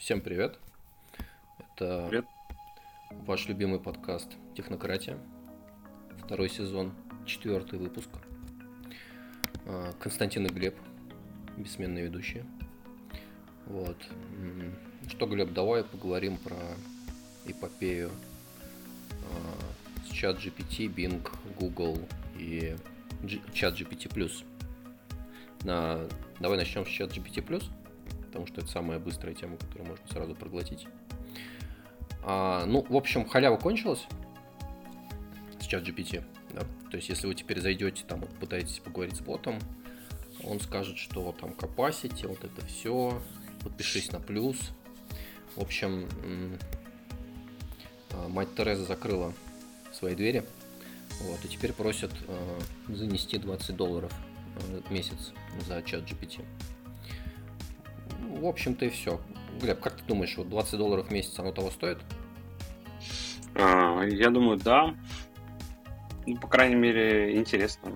Всем привет. Это Привет. ваш любимый подкаст Технократия. Второй сезон, четвертый выпуск. А, Константин и Глеб, бессменные ведущие. Вот. М, Что, Глеб, давай поговорим про эпопею а, с чат GPT, Bing, Google и G- чат GPT+. На... Давай начнем с чат GPT+, потому что это самая быстрая тема, которую можно сразу проглотить. А, ну, в общем, халява кончилась с чат GPT. Да? То есть, если вы теперь зайдете, там, вот, пытаетесь поговорить с ботом, он скажет, что там capacity, вот это все, подпишись на плюс. В общем, а, мать Тереза закрыла свои двери. Вот, и теперь просят э, занести 20 долларов э, в месяц за чат GPT. В общем-то и все. Глеб, как ты думаешь, вот 20 долларов в месяц оно того стоит? А, Я думаю, да. Ну, по крайней мере, интересно.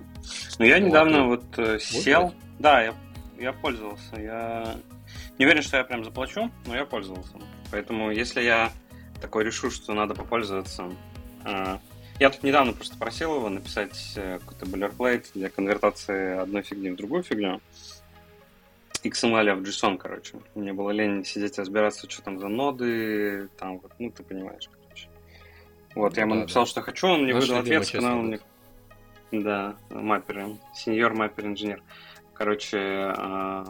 Но я Ну, недавно ты вот э, сел. брать? Да, я, я пользовался. Я не уверен, что я прям заплачу, но я пользовался. Поэтому, если я такой решу, что надо попользоваться. а, Я тут недавно просто просил его написать э, какой-то boilerplate для конвертации одной фигни в другую фигню. XML в JSON, короче. Мне было лень сидеть разбираться, что там за ноды, там вот, ну, ты понимаешь, короче. Вот, я ему Да, написал, да. что хочу, он мне Наш выдал ответ, сказал мне... Да, маппер, сеньор маппер инженер. Короче, а,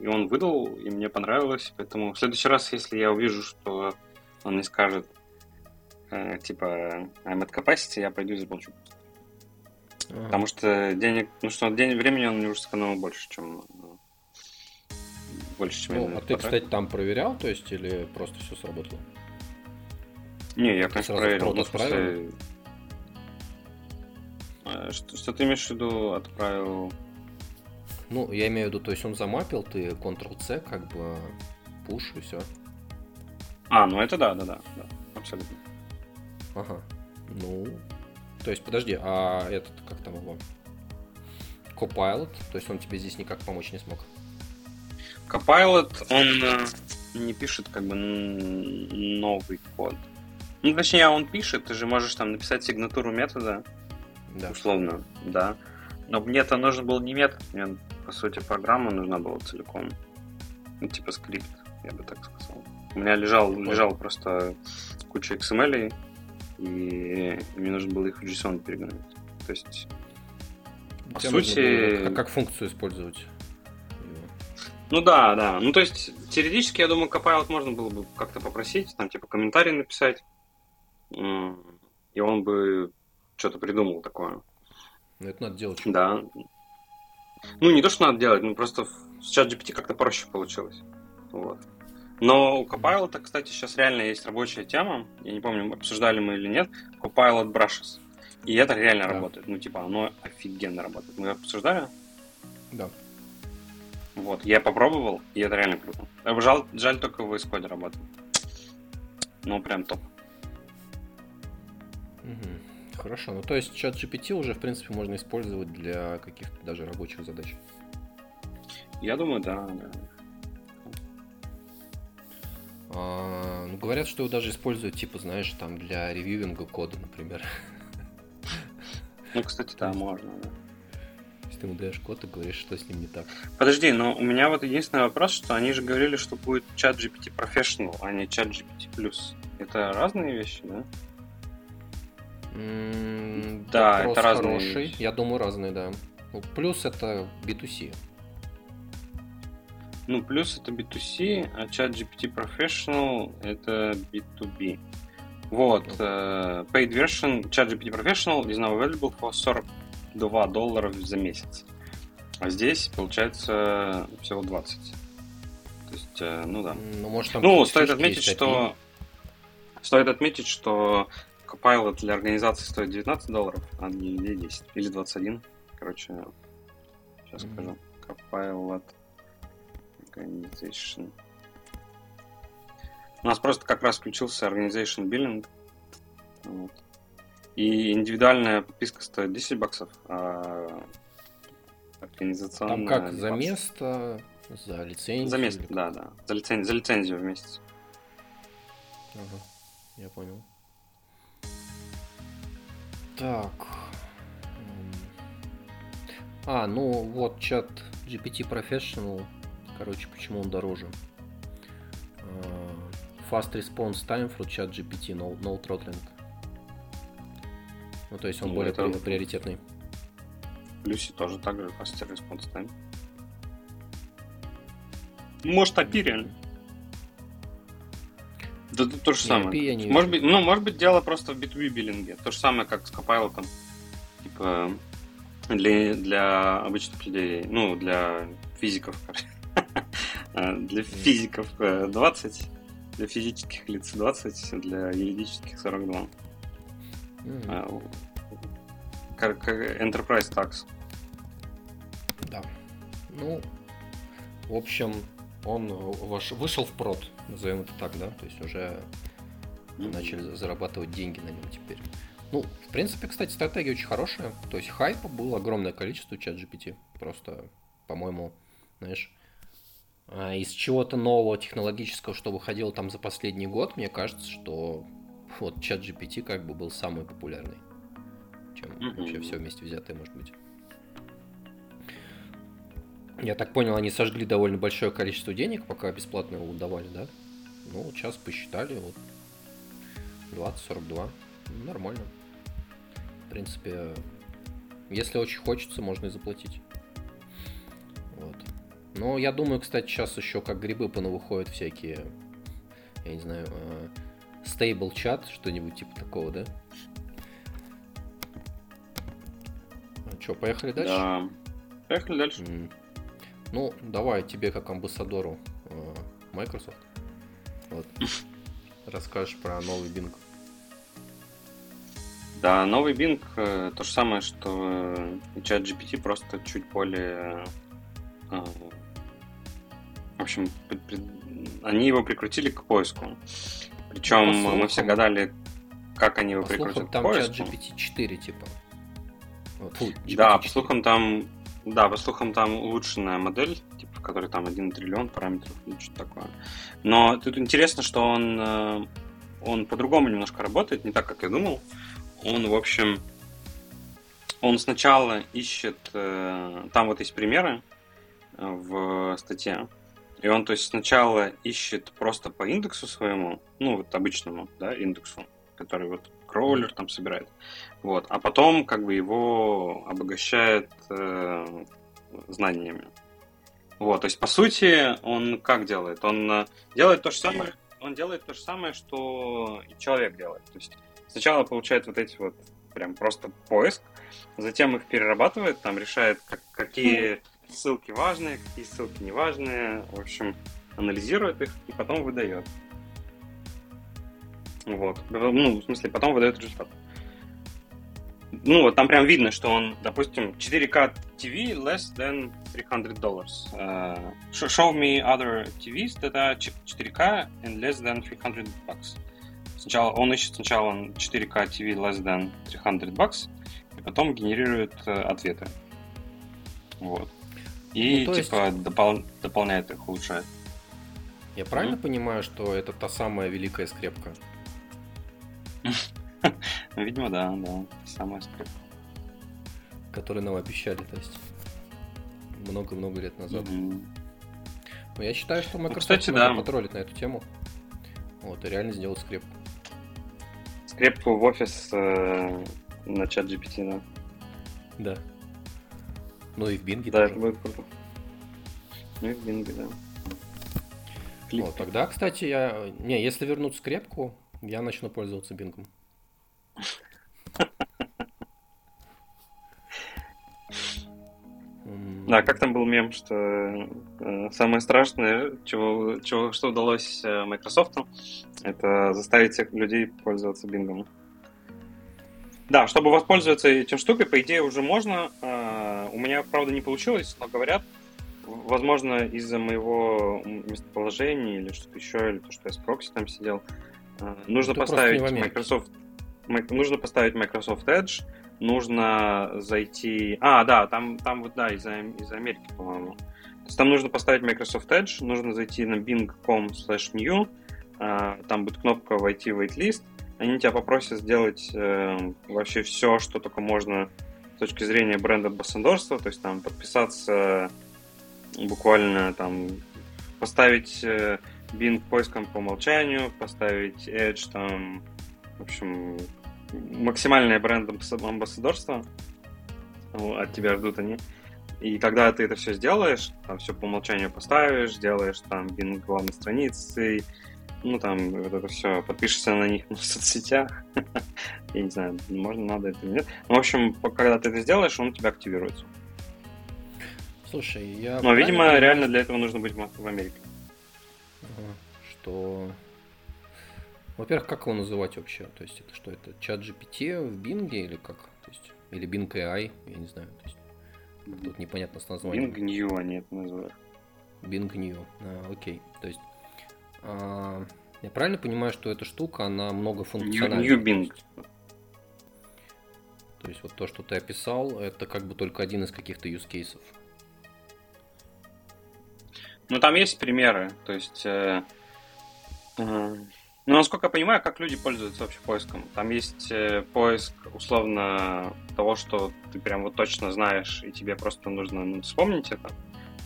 и он выдал, и мне понравилось, поэтому в следующий раз, если я увижу, что он не скажет, э, типа, I'm at capacity, я пойду и заплачу. Ага. Потому что денег, ну что, день, времени он мне уже сэкономил больше, чем э, больше, чем Ну, а ты, кстати, там проверял, то есть, или просто все сработало? Не, я, конечно, проверил. отправил? э, Что, что ты имеешь в виду отправил? Ну, я имею в виду, то есть он замапил, ты Ctrl-C, как бы пуш и все. А, ну это да, да, да, да, абсолютно. Ага. Ну, то есть, подожди, а этот, как там его? Copilot, то есть он тебе здесь никак помочь не смог. Copilot, он э, не пишет как бы новый код. Ну, точнее, он пишет, ты же можешь там написать сигнатуру метода, Да. условно, да. Но мне-то нужен был не метод, мне, по сути, программа нужна была целиком. Ну, типа скрипт, я бы так сказал. У меня лежал, Понял. лежал просто куча XML, и мне нужно было их в JSON перегнать. То есть, по Тебе нужно сути- было как, как функцию использовать. Ну да, да. Ну, то есть, теоретически, я думаю, Copilot можно было бы как-то попросить, там, типа, комментарий написать, и он бы что-то придумал такое. Но это надо делать. Да. Ну, не то, что надо делать, ну просто с чат GPT как-то проще получилось. Вот. Но у Copilot, кстати, сейчас реально есть рабочая тема. Я не помню, обсуждали мы или нет. Copilot Brushes. И это реально Да. работает. Ну, типа, оно офигенно работает. Мы обсуждали? Да. Вот. Я попробовал, и это реально круто. Э, Жаль, жаль только в Code работает. Ну, прям топ. Хорошо. Ну, то есть чат GPT уже, в принципе, можно использовать для каких-то даже рабочих задач. Я думаю, да, да. А, ну, говорят, что его даже используют, типа, знаешь, там для ревьюинга кода, например. Ну, кстати, да, можно, да. Ты ему даешь код и говоришь, что с ним не так. Подожди, но у меня вот единственный вопрос, что они же говорили, что будет чат GPT Professional, а не чат GPT Это разные вещи, да? Да, это разные хороший. вещи. Я думаю, разные, да. Ну, плюс это B2C. Ну, плюс это B2C, а чат GPT Professional это B2B. Вот, э, paid version чат GPT Professional is now available for 42 доллара за месяц. А здесь, получается, всего 20. То есть, э, ну да. Ну, может, там Ну, стоит отметить, что стоит отметить, что Copilot для организации стоит 19 долларов, а для людей 10. Или 21. Короче, сейчас Мгм. скажу. Copilot Organization. У нас просто как раз включился Organization Billing. Вот. И индивидуальная подписка стоит 10 баксов, а организационная... Там как, 20. за место, за лицензию? За место, или да, да. За, лицен- за лицензию в месяц. Ага, я понял. Так. А, ну вот чат GPT Professional. Короче, почему он дороже? А, fast response time for chat GPT, no, no throttling. Ну, то есть он ну, более это... приоритетный. Люси тоже так же, fast response time. Может, API реально? Да, да то же самое. API не может быть, ну, может быть, дело просто в B2B биллинге. То же самое, как с Copilot. Типа, для, для обычных людей, ну, для физиков, а, для физиков 20, э, для физических лиц 20, для юридических 42. Mm. Как, Enterprise Tax. Да. Ну, в общем, он ваш, вышел в прод, назовем это так, да, то есть уже mm-hmm. начали зарабатывать деньги на нем теперь. Ну, в принципе, кстати, стратегия очень хорошая. То есть хайпа было огромное количество чат GPT. Просто, по-моему, знаешь, а, из чего-то нового технологического, что выходило там за последний год, мне кажется, что вот чат GPT как бы был самый популярный, чем mm-hmm. вообще все вместе взятое, может быть. Я так понял, они сожгли довольно большое количество денег, пока бесплатно его давали, да? Ну, сейчас посчитали, вот 20-42. Ну, нормально. В принципе, если очень хочется, можно и заплатить. Вот. Но я думаю, кстати, сейчас еще как грибы понавыходят всякие, я не знаю, стейбл чат, что-нибудь типа такого, да? А что, поехали дальше? Да. Поехали дальше. Mm. Ну, давай тебе как амбассадору э, Microsoft. Вот. Расскажешь про новый Bing. Да, новый Bing э, то же самое, что и чат GPT, просто чуть более... Э, в общем, они его прикрутили к поиску. Причем ну, мы все гадали, как они его прикрутят слухам, там поиску. чат GPT 4, типа. Вот, фу, да, по слухам там да, по слухам, там улучшенная модель, типа, в которой там 1 триллион параметров или что-то такое. Но тут интересно, что он, э, он по-другому немножко работает, не так, как я думал. Он, в общем, он сначала ищет... Э, там вот есть примеры э, в статье. И он, то есть, сначала ищет просто по индексу своему, ну, вот обычному, да, индексу, который вот кроулер там собирает. Вот. А потом как бы его обогащает э, знаниями. Вот, то есть, по сути, он как делает? Он э, делает то же самое, он делает то же самое, что и человек делает. То есть сначала получает вот эти вот прям просто поиск, затем их перерабатывает, там решает, как, какие ссылки важные, какие ссылки не важные, в общем, анализирует их и потом выдает. Вот. Ну, в смысле, потом выдает результат. Ну, вот там прям видно, что он, допустим, 4К TV less than 300 dollars. Uh, show me other TVs that are 4K and less than 300 bucks. Сначала он ищет сначала 4К TV less than 300 bucks, и потом генерирует uh, ответы. Вот. И ну, типа есть... допол... дополняет их, улучшает. Я правильно mm-hmm. понимаю, что это та самая великая скрепка? Видимо, да, да. Самая скрипка. Который нам обещали, то есть много-много лет назад. Mm-hmm. Но я считаю, что ну, Microsoft ну, кстати, да. потроллит на эту тему. Вот, и реально сделать скрепку. Скрепку в офис э, на чат GPT, да. Да. Ну и в Бинге Да, тоже. это будет круто. Ну и в Бинге, да. Вот, тогда, кстати, я... Не, если вернуть скрепку, я начну пользоваться Бингом. Да, как там был мем, что э, самое страшное, чего, чего, что удалось э, Microsoft, это заставить всех людей пользоваться Bing. Да, чтобы воспользоваться этим штукой, по идее, уже можно. Э, у меня, правда, не получилось, но говорят, возможно, из-за моего местоположения или что-то еще, или то, что я с прокси там сидел, э, нужно Ты поставить Microsoft нужно поставить Microsoft Edge, нужно зайти... А, да, там, там вот, да, из-за из Америки, по-моему. То есть там нужно поставить Microsoft Edge, нужно зайти на bing.com slash new, э, там будет кнопка «Войти в waitlist», они тебя попросят сделать э, вообще все, что только можно с точки зрения бренд-амбассадорства, то есть там подписаться буквально там поставить э, Bing поиском по умолчанию, поставить Edge там, в общем, максимальное бренд-амбассадорство от тебя ждут они. И когда ты это все сделаешь, там все по умолчанию поставишь, сделаешь там Bing главной страницей, ну, там, вот это все, подпишешься на них в соцсетях. Я не знаю, можно, надо это или нет. Ну, в общем, когда ты это сделаешь, он у тебя активируется. Слушай, я... Но, видимо, понимаю, реально для этого нужно быть в Америке. Что... Во-первых, как его называть вообще? То есть, это что, это чат GPT в Bing или как? То есть, или Bing AI, я не знаю. То есть, тут непонятно с названием. Bing New они это называют. Bing New, а, окей. А, я правильно понимаю, что эта штука, она многофункциональна? Bing. То есть вот то, что ты описал, это как бы только один из каких-то use cases. Ну, там есть примеры. То есть, э, э, ну, насколько я понимаю, как люди пользуются вообще поиском. Там есть э, поиск, условно, того, что ты прям вот точно знаешь, и тебе просто нужно ну, вспомнить это.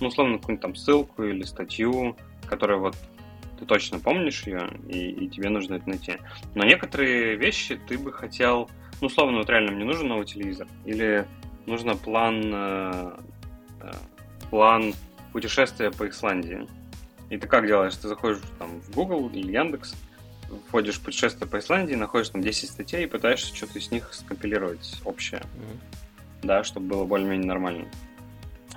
Ну, условно, какую-нибудь там ссылку или статью, которая вот ты точно помнишь ее, и, и тебе нужно это найти. Но некоторые вещи ты бы хотел, ну, условно, вот реально мне нужен новый телевизор, или нужно план, э, э, план путешествия по Исландии. И ты как делаешь? Ты заходишь там в Google или Яндекс, входишь в путешествие по Исландии, находишь там 10 статей и пытаешься что-то из них скомпилировать общее. Mm-hmm. Да, чтобы было более-менее нормально.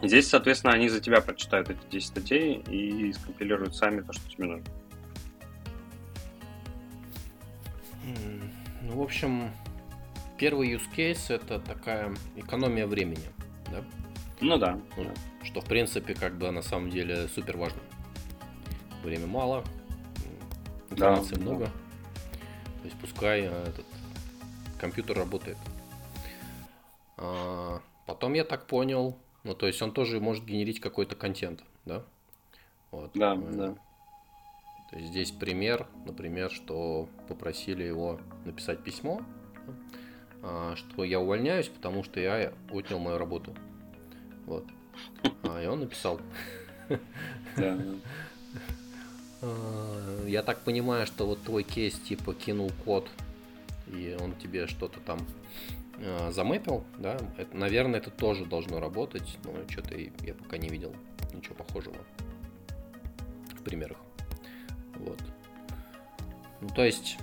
Здесь, соответственно, они за тебя прочитают эти 10 статей и скомпилируют сами то, что тебе нужно. Ну, в общем, первый use case это такая экономия времени, да? Ну да. Ну, что, в принципе, как бы на самом деле супер важно. Время мало, информации да, много. Да. То есть пускай а, этот компьютер работает. А, потом я так понял, ну, то есть он тоже может генерить какой-то контент, да? Вот. Да, э, да. То есть здесь пример, например, что попросили его написать письмо, а, что я увольняюсь, потому что я отнял мою работу. Вот. А, и он написал. Да. А, я так понимаю, что вот твой кейс типа кинул код, и он тебе что-то там э, замэпил, да, это, наверное, это тоже должно работать, но что-то я пока не видел ничего похожего в примерах. Вот. Ну, то есть,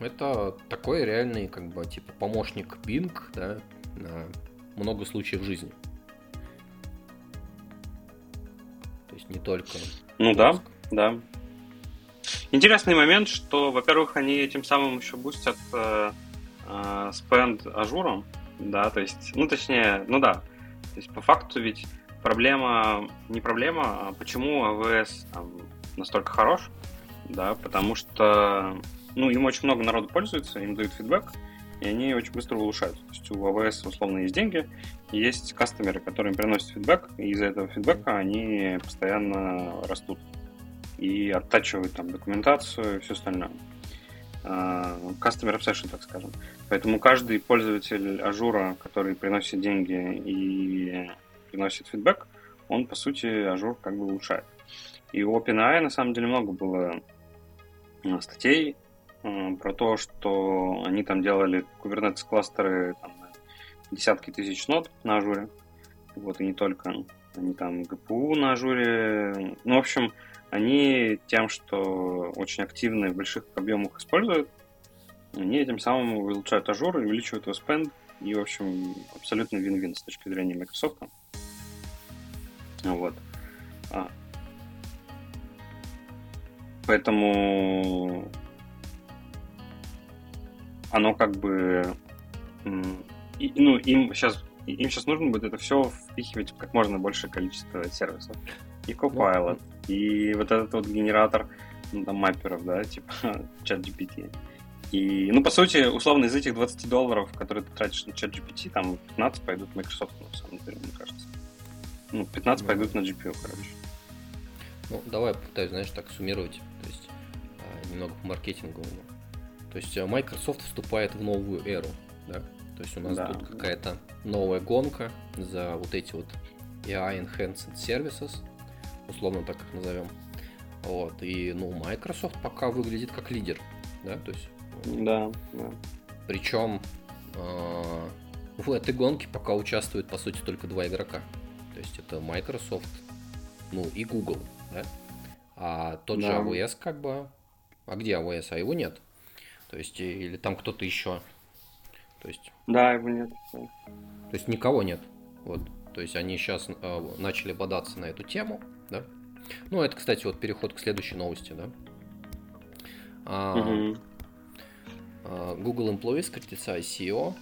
это такой реальный, как бы, типа, помощник Bing, да, на много случаев жизни. То есть, не только... Ну да, да. Интересный момент, что, во-первых, они этим самым еще бустят э, э, spend Azure ом, да, то есть, ну, точнее, ну да, то есть, по факту ведь проблема, не проблема, а почему AWS там, настолько хорош, да, потому что, ну, им очень много народу пользуется, им дают фидбэк, и они очень быстро улучшают. То есть у AWS условно есть деньги, есть кастомеры, которые им приносят фидбэк, и из-за этого фидбэка они постоянно растут и оттачивают там документацию и все остальное. А, customer obsession, так скажем. Поэтому каждый пользователь Azure а, который приносит деньги и приносит feedback, он, по сути, Azure как бы улучшает. И у OpenAI, на самом деле, много было а, статей а, про то, что они там делали Kubernetes кластеры там, десятки тысяч нод на Azure. Вот, и не только. Они там GPU на Azure. Ну, в общем, они тем, что очень активно в больших объемах используют, они этим самым улучшают Azure, увеличивают его spend, и, в общем, абсолютно вин-вин с точки зрения Microsoft. Вот. А. Поэтому оно как бы... И, ну, им сейчас, им сейчас нужно будет это все впихивать в как можно большее количество сервисов. И Copilot, и вот этот вот генератор ну, там, мапперов, да, типа чат GPT. И, ну, по сути, условно, из этих 20 долларов, которые ты тратишь на чат GPT, там 15 пойдут Microsoft, на самом деле, мне кажется. Ну, 15 ну, пойдут на GPU, короче. Ну, давай попытаюсь, знаешь, так суммировать. То есть немного по маркетинговому. То есть э, Microsoft вступает в новую эру, да? То есть у нас Да, тут какая-то новая гонка за вот эти вот AI Enhanced Services, условно так их назовем. Вот, и, ну, Microsoft пока выглядит как лидер, да, то есть, Да, да. причем э, в этой гонке пока участвуют, по сути, только два игрока. То есть это Microsoft, ну, и Google, да. А тот же Да. AWS как бы... А где AWS? А его нет. То есть, или там кто-то еще. То есть, Да, его нет. да. то есть никого нет. Вот. То есть они сейчас начали бодаться на эту тему, да. Ну, это, кстати, вот переход к следующей новости, да. А, а, Google Employees критицай SEO.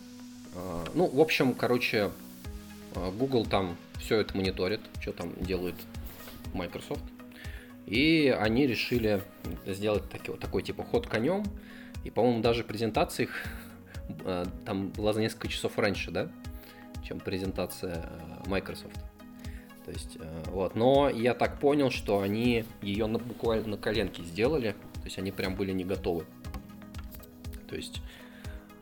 А, Ну, в общем, короче, а, Google там все это мониторит, что там делает Microsoft. И они решили сделать таки- такой типа ход конем. И, по-моему, даже презентация их а, там была за несколько часов раньше, да, чем презентация а, Microsoft. То есть, а, вот. Но я так понял, что они ее на, буквально на коленке сделали. То есть они прям были не готовы. То есть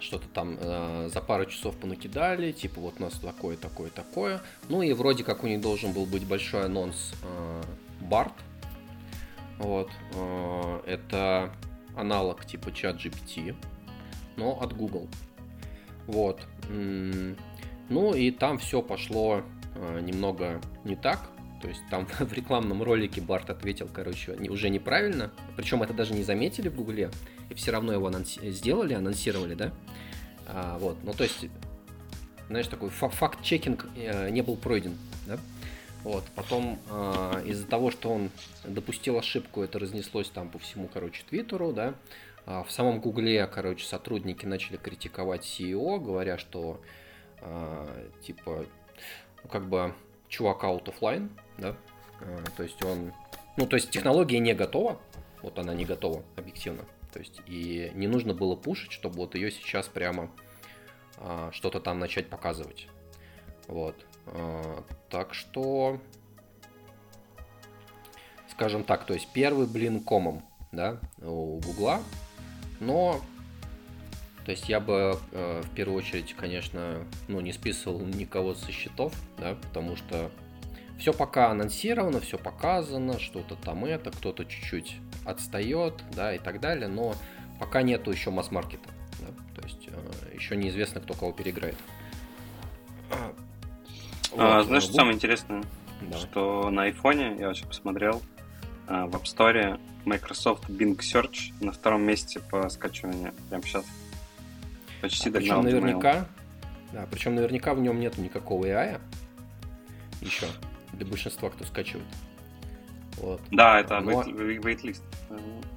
что-то там э, за пару часов понакидали, типа вот у нас такое, такое, такое. Ну и вроде как у них должен был быть большой анонс э, BART. Вот. э, это аналог типа чат GPT, но от Google. Вот. Ну и там все пошло э, немного не так. То есть там в рекламном ролике Барт ответил, короче, уже неправильно. Причем это даже не заметили в Гугле. И все равно его анонси- сделали, анонсировали, да? А, вот, ну то есть, знаешь, такой фа- факт-чекинг э, не был пройден, да? Вот, потом а, из-за того, что он допустил ошибку, это разнеслось там по всему, короче, Твиттеру, да? А, в самом Гугле, короче, сотрудники начали критиковать CEO, говоря, что а, типа, ну, как бы чувак out of line, да? А, то есть он, ну, то есть технология не готова, вот она не готова, объективно. То есть и не нужно было пушить, чтобы вот ее сейчас прямо а, что-то там начать показывать. Вот. А, так что, скажем так, то есть первый блин комом, да, у Гугла, но то есть я бы э, в первую очередь, конечно, ну, не списывал никого со счетов, да, потому что все пока анонсировано, все показано, что-то там это, кто-то чуть-чуть отстает, да, и так далее, но пока нету еще масс-маркета, да, то есть э, еще неизвестно, кто кого переиграет. А, Вот, знаешь, что ноутбук. самое интересное? Да. Что на айфоне, я вообще посмотрел, а, в App Store Microsoft Bing Search на втором месте по скачиванию. Прям сейчас. Почти А догнал причем наверняка, да, причем наверняка в нем нет никакого AI еще для большинства, кто скачивает. Вот. Да, это Но- wait- wait- waitlist.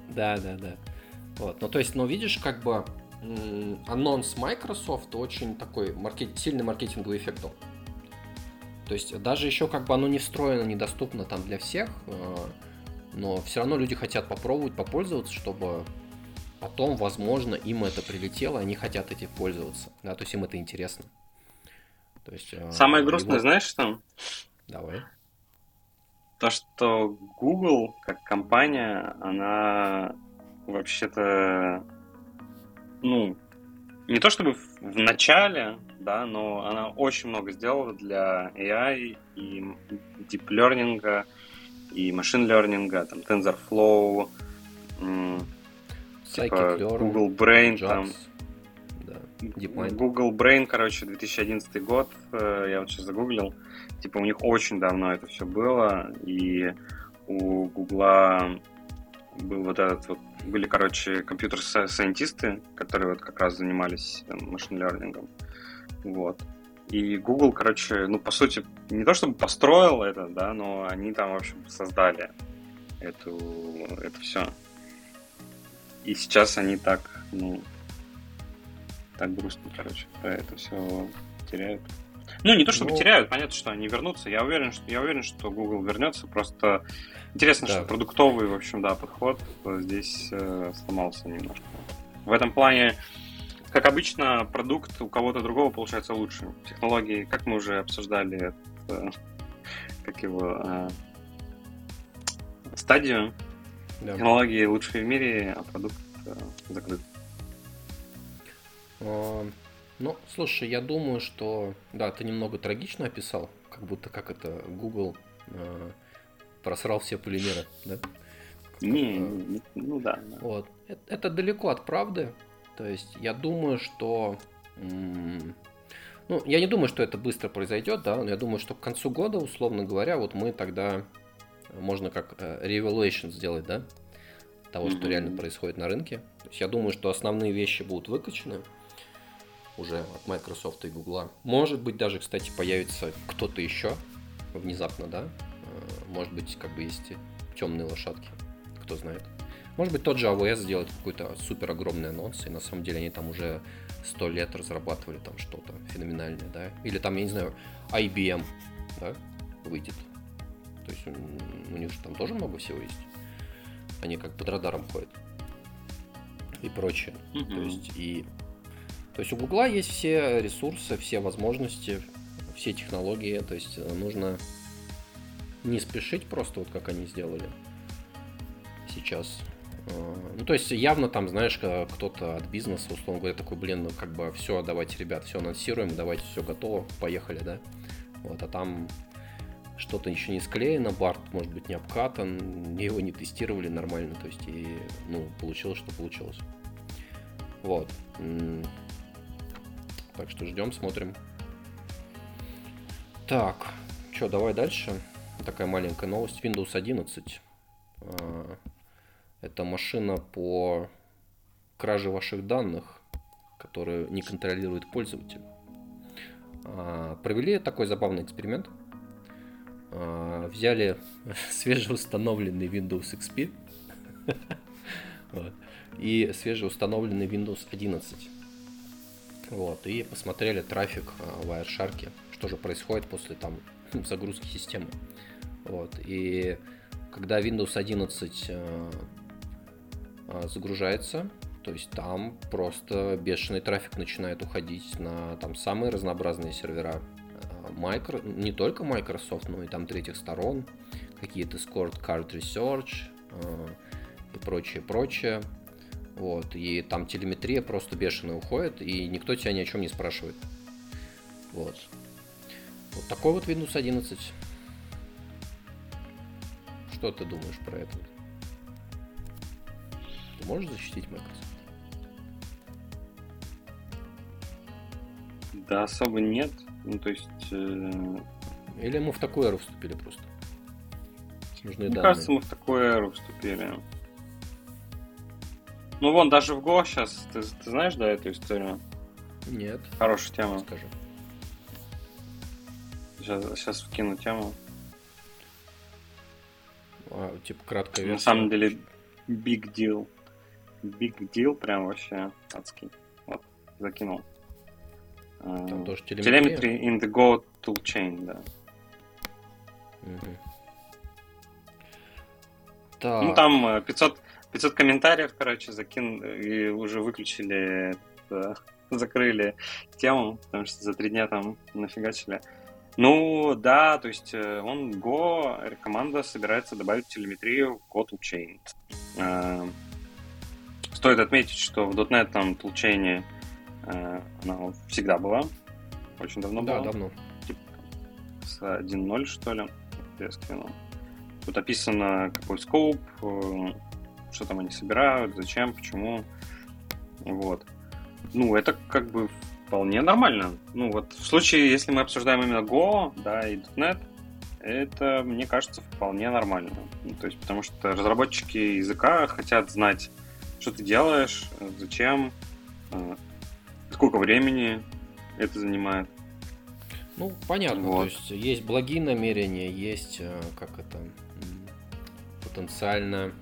Да, да, да. Вот. Ну, то есть, ну, видишь, как бы анонс Microsoft очень такой маркет... сильный маркетинговый эффект дал. То есть, даже еще как бы оно не встроено, недоступно там для всех, э, но все равно люди хотят попробовать, попользоваться, чтобы потом, возможно, им это прилетело, они хотят этим пользоваться. Да, то есть им это интересно. То есть, э, Самое грустное, знаешь что? Давай. То, что Google, как компания, она вообще-то, ну, не то чтобы в начале, да, но она очень много сделала для AI и deep learning, и машин learning, там, TensorFlow, типа Learn, Google Brain, Jobs, там, DeepMind. Google Brain, короче, 2011 год, э, я вот сейчас загуглил, типа у них очень давно это все было, и у Гугла был вот этот вот, были, короче, компьютер-сайентисты, которые вот как раз занимались машин-лернингом, вот. И Google, короче, ну, по сути, не то чтобы построил это, да, но они там, в общем, создали эту, это все. И сейчас они так, ну, так грустно, короче, про это все теряют. Ну, не то чтобы Ну- теряют, понятно, что они вернутся. Я уверен, что я уверен, что Google вернется. Просто интересно, Да. что продуктовый, в общем, да, подход здесь э, сломался немножко. В этом плане, как обычно, продукт у кого-то другого получается лучше. Технологии, как мы уже обсуждали, это, как его э, стадию, да. технологии лучшие в мире, а продукт э, закрыт. Ну, слушай, я думаю, что да, ты немного трагично описал, как будто как это Google э, просрал все полимеры, да? Не, не, ну да. да. Вот. Это, это далеко от правды. То есть я думаю, что ну, я не думаю, что это быстро произойдет, да, но я думаю, что к концу года, условно говоря, вот мы тогда можно как э, revelation сделать, да, того, mm-hmm. что реально происходит на рынке. То есть я думаю, что основные вещи будут выкачаны уже от Microsoft и Google. Может быть, даже, кстати, появится кто-то еще внезапно, да. Э, может быть, как бы есть темные лошадки, кто знает. Может быть, тот же AWS сделает какой-то супер огромный анонс, и на самом деле они там уже сто лет разрабатывали там что-то феноменальное, да. Или там, я не знаю, IBM, да, выйдет. То есть у них же там тоже много всего есть. Они как под радаром ходят. И прочее. Mm-hmm. То есть и то есть у Гугла есть все ресурсы, все возможности, все технологии. То есть нужно не спешить просто вот как они сделали сейчас. А, ну, то есть явно там, знаешь, кто-то от бизнеса, условно говоря, такой, блин, ну как бы все, давайте, ребят, все анонсируем, давайте, все готово, поехали, да. Вот, а там что-то еще не склеено, барт, может быть, не обкатан, его не тестировали нормально, то есть, и, ну, получилось, что получилось. Вот. Так что ждем, смотрим. Так, что, давай дальше. Такая маленькая новость. Windows 11. А, это машина по краже ваших данных, которую не контролирует пользователь. А, провели такой забавный эксперимент. А, взяли свежеустановленный Windows XP и свежеустановленный Windows 11 вот, и посмотрели трафик в Wireshark, что же происходит после там загрузки системы. Вот, и когда Windows 11 э, э, загружается, то есть там просто бешеный трафик начинает уходить на там самые разнообразные сервера. Micro, э, не только Microsoft, но и там третьих сторон, какие-то Scored Card Research и прочее, прочее. Вот, и там телеметрия просто бешеная уходит, и никто тебя ни о чем не спрашивает. Вот. Вот такой вот Windows 11. Что ты думаешь про это? Ты можешь защитить Microsoft? Да, особо нет. Ну, то есть... Э... Или мы в такую эру вступили просто? Нужны Мне данные. кажется, мы в такую эру вступили. Ну вон, даже в Go сейчас, ты, ты знаешь, да, эту историю? Нет. Хорошая тема. Скажи. Сейчас, сейчас вкину тему. А, типа краткая версия. На самом деле, big deal. Big deal прям вообще адский. Вот, закинул. Там uh, тоже телеметрия? Telemetry in the Go toolchain, да. Угу. Так. Ну там 500, 500 комментариев, короче, закин и уже выключили, это, закрыли тему, потому что за три дня там нафигачили. Ну, да, то есть э, он Go, команда собирается добавить телеметрию Go Toolchain. Э, стоит отметить, что в .NET там Toolchain э, она всегда была, очень давно да, была. Да, давно. Типа с 1.0, что ли, я скинул. Тут описано, какой скоп, что там они собирают, зачем, почему. Вот. Ну, это как бы вполне нормально. Ну, вот в случае, если мы обсуждаем именно Go, да, и .NET, это, мне кажется, вполне нормально. Ну, то есть, потому что разработчики языка хотят знать, что ты делаешь, зачем, э, сколько времени это занимает. Ну, понятно. Вот. То есть, есть благие намерения, есть, э, как это, потенциально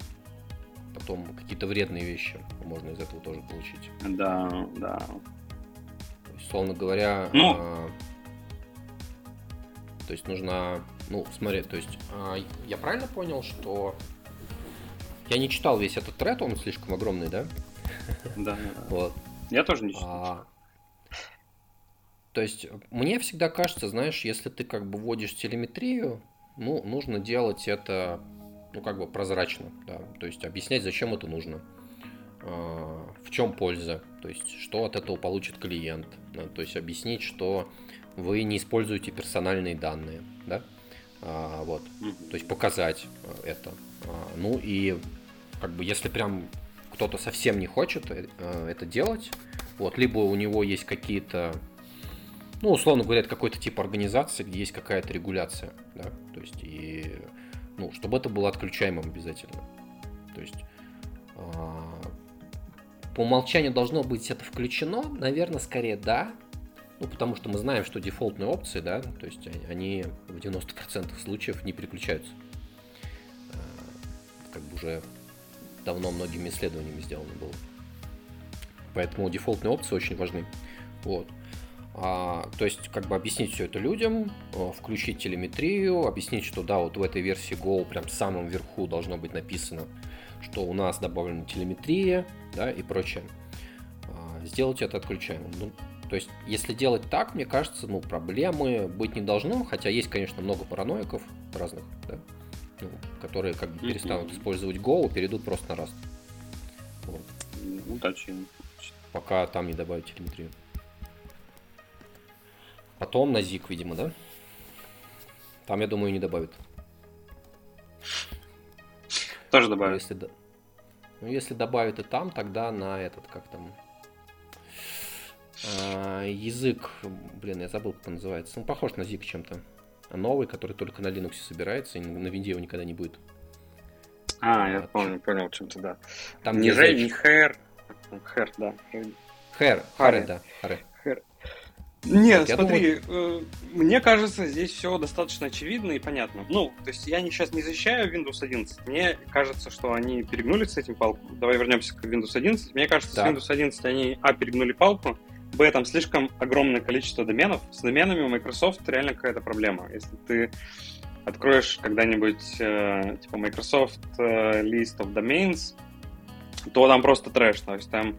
потом какие-то вредные вещи можно из этого тоже получить. Да, да. То есть, условно говоря, ну. э, то есть нужно, ну, смотри, то есть э, я правильно понял, что я не читал весь этот тред, он слишком огромный, да? Да. Вот. Я тоже не читал. А, то есть мне всегда кажется, знаешь, если ты как бы вводишь телеметрию, ну, нужно делать это ну, как бы прозрачно, да, то есть объяснять, зачем это нужно, а, в чем польза, то есть что от этого получит клиент, да, то есть объяснить, что вы не используете персональные данные, да, а, вот, то есть показать это. А, ну и как бы если прям кто-то совсем не хочет э, это делать, вот, либо у него есть какие-то ну, условно говоря, это какой-то тип организации, где есть какая-то регуляция, да, то есть и, ну, чтобы это было отключаемым обязательно. То есть э, по умолчанию должно быть это включено, наверное, скорее да, ну, потому что мы знаем, что дефолтные опции, да, то есть они в 90% случаев не переключаются. Э, как бы уже давно многими исследованиями сделано было. Поэтому дефолтные опции очень важны. Вот. А, то есть, как бы объяснить все это людям, э, включить телеметрию, объяснить, что да, вот в этой версии Go прям в самом верху должно быть написано, что у нас добавлена телеметрия, да, и прочее. А, сделать это отключаемым. Ну, то есть, если делать так, мне кажется, ну, проблемы быть не должно, хотя есть, конечно, много параноиков разных, да, ну, которые как бы перестанут использовать Go перейдут просто на Rust. Вот. Удачи. Пока там не добавить телеметрию. Потом на ZIG, видимо, да? Там, я думаю, не добавят. Тоже добавят. Если, ну, если добавят и там, тогда на этот, как там, а, язык, блин, я забыл, как он называется. Он похож на ZIG чем-то. А новый, который только на Linux собирается, и на винде его никогда не будет. А, я помню, понял, чем-то, да. Там не Жей, не Хэр. Хэр, да. Хэр, Харе, да. Харе. Нет, так, смотри, думаю... э, мне кажется, здесь все достаточно очевидно и понятно. Ну, то есть я не, сейчас не защищаю Windows 11. Мне кажется, что они перегнули с этим палку. Давай вернемся к Windows 11. Мне кажется, да. с Windows 11 они, а, перегнули палку, б, там слишком огромное количество доменов. С доменами у Microsoft реально какая-то проблема. Если ты откроешь когда-нибудь э, типа Microsoft э, List of Domains, то там просто трэш. То есть там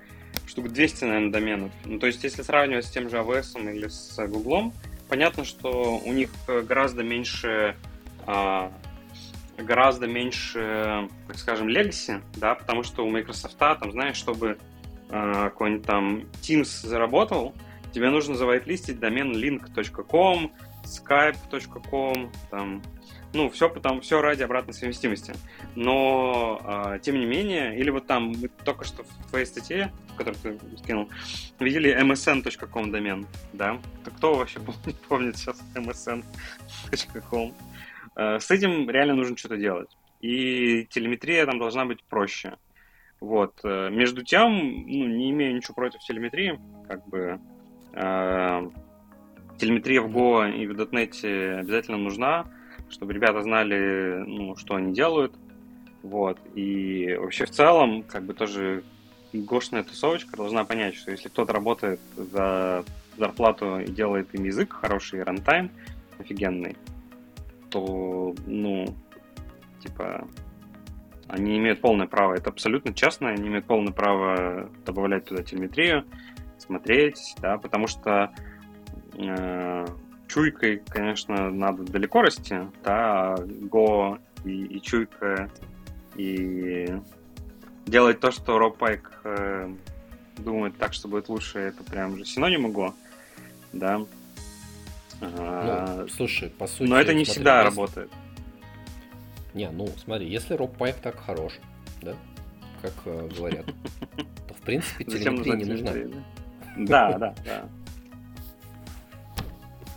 штук 200, наверное, доменов. Ну, то есть, если сравнивать с тем же AWS или с Google, понятно, что у них гораздо меньше а, гораздо меньше, так скажем, legacy, да, потому что у Microsoft, там, знаешь, чтобы а, какой-нибудь там Teams заработал, тебе нужно завайт-листить домен link.com, skype.com, там, ну, все потом, все ради обратной совместимости. Но, э, тем не менее, или вот там, мы только что в твоей статье, которую ты скинул, видели msn.com домен, да? То кто вообще помнит, сейчас msn.com? Э, с этим реально нужно что-то делать. И телеметрия там должна быть проще. Вот. Э, между тем, ну, не имею ничего против телеметрии, как бы э, телеметрия в Go и в .NET обязательно нужна, чтобы ребята знали, ну, что они делают. Вот. И вообще в целом, как бы тоже гошная тусовочка должна понять, что если кто-то работает за зарплату и делает им язык хороший, рантайм офигенный, то, ну, типа, они имеют полное право, это абсолютно честно, они имеют полное право добавлять туда телеметрию, смотреть, да, потому что э, чуйкой, конечно, надо далеко расти, да, Го и, и чуйка, и делать то, что Роб Пайк э, думает так, что будет лучше, это прям же синонимы Го, да. Ну, а, слушай, по сути... Но это не смотри, всегда если... работает. Не, ну смотри, если Роб Пайк так хорош, да, как э, говорят, то в принципе телеметрия не нужна. Да, да, да.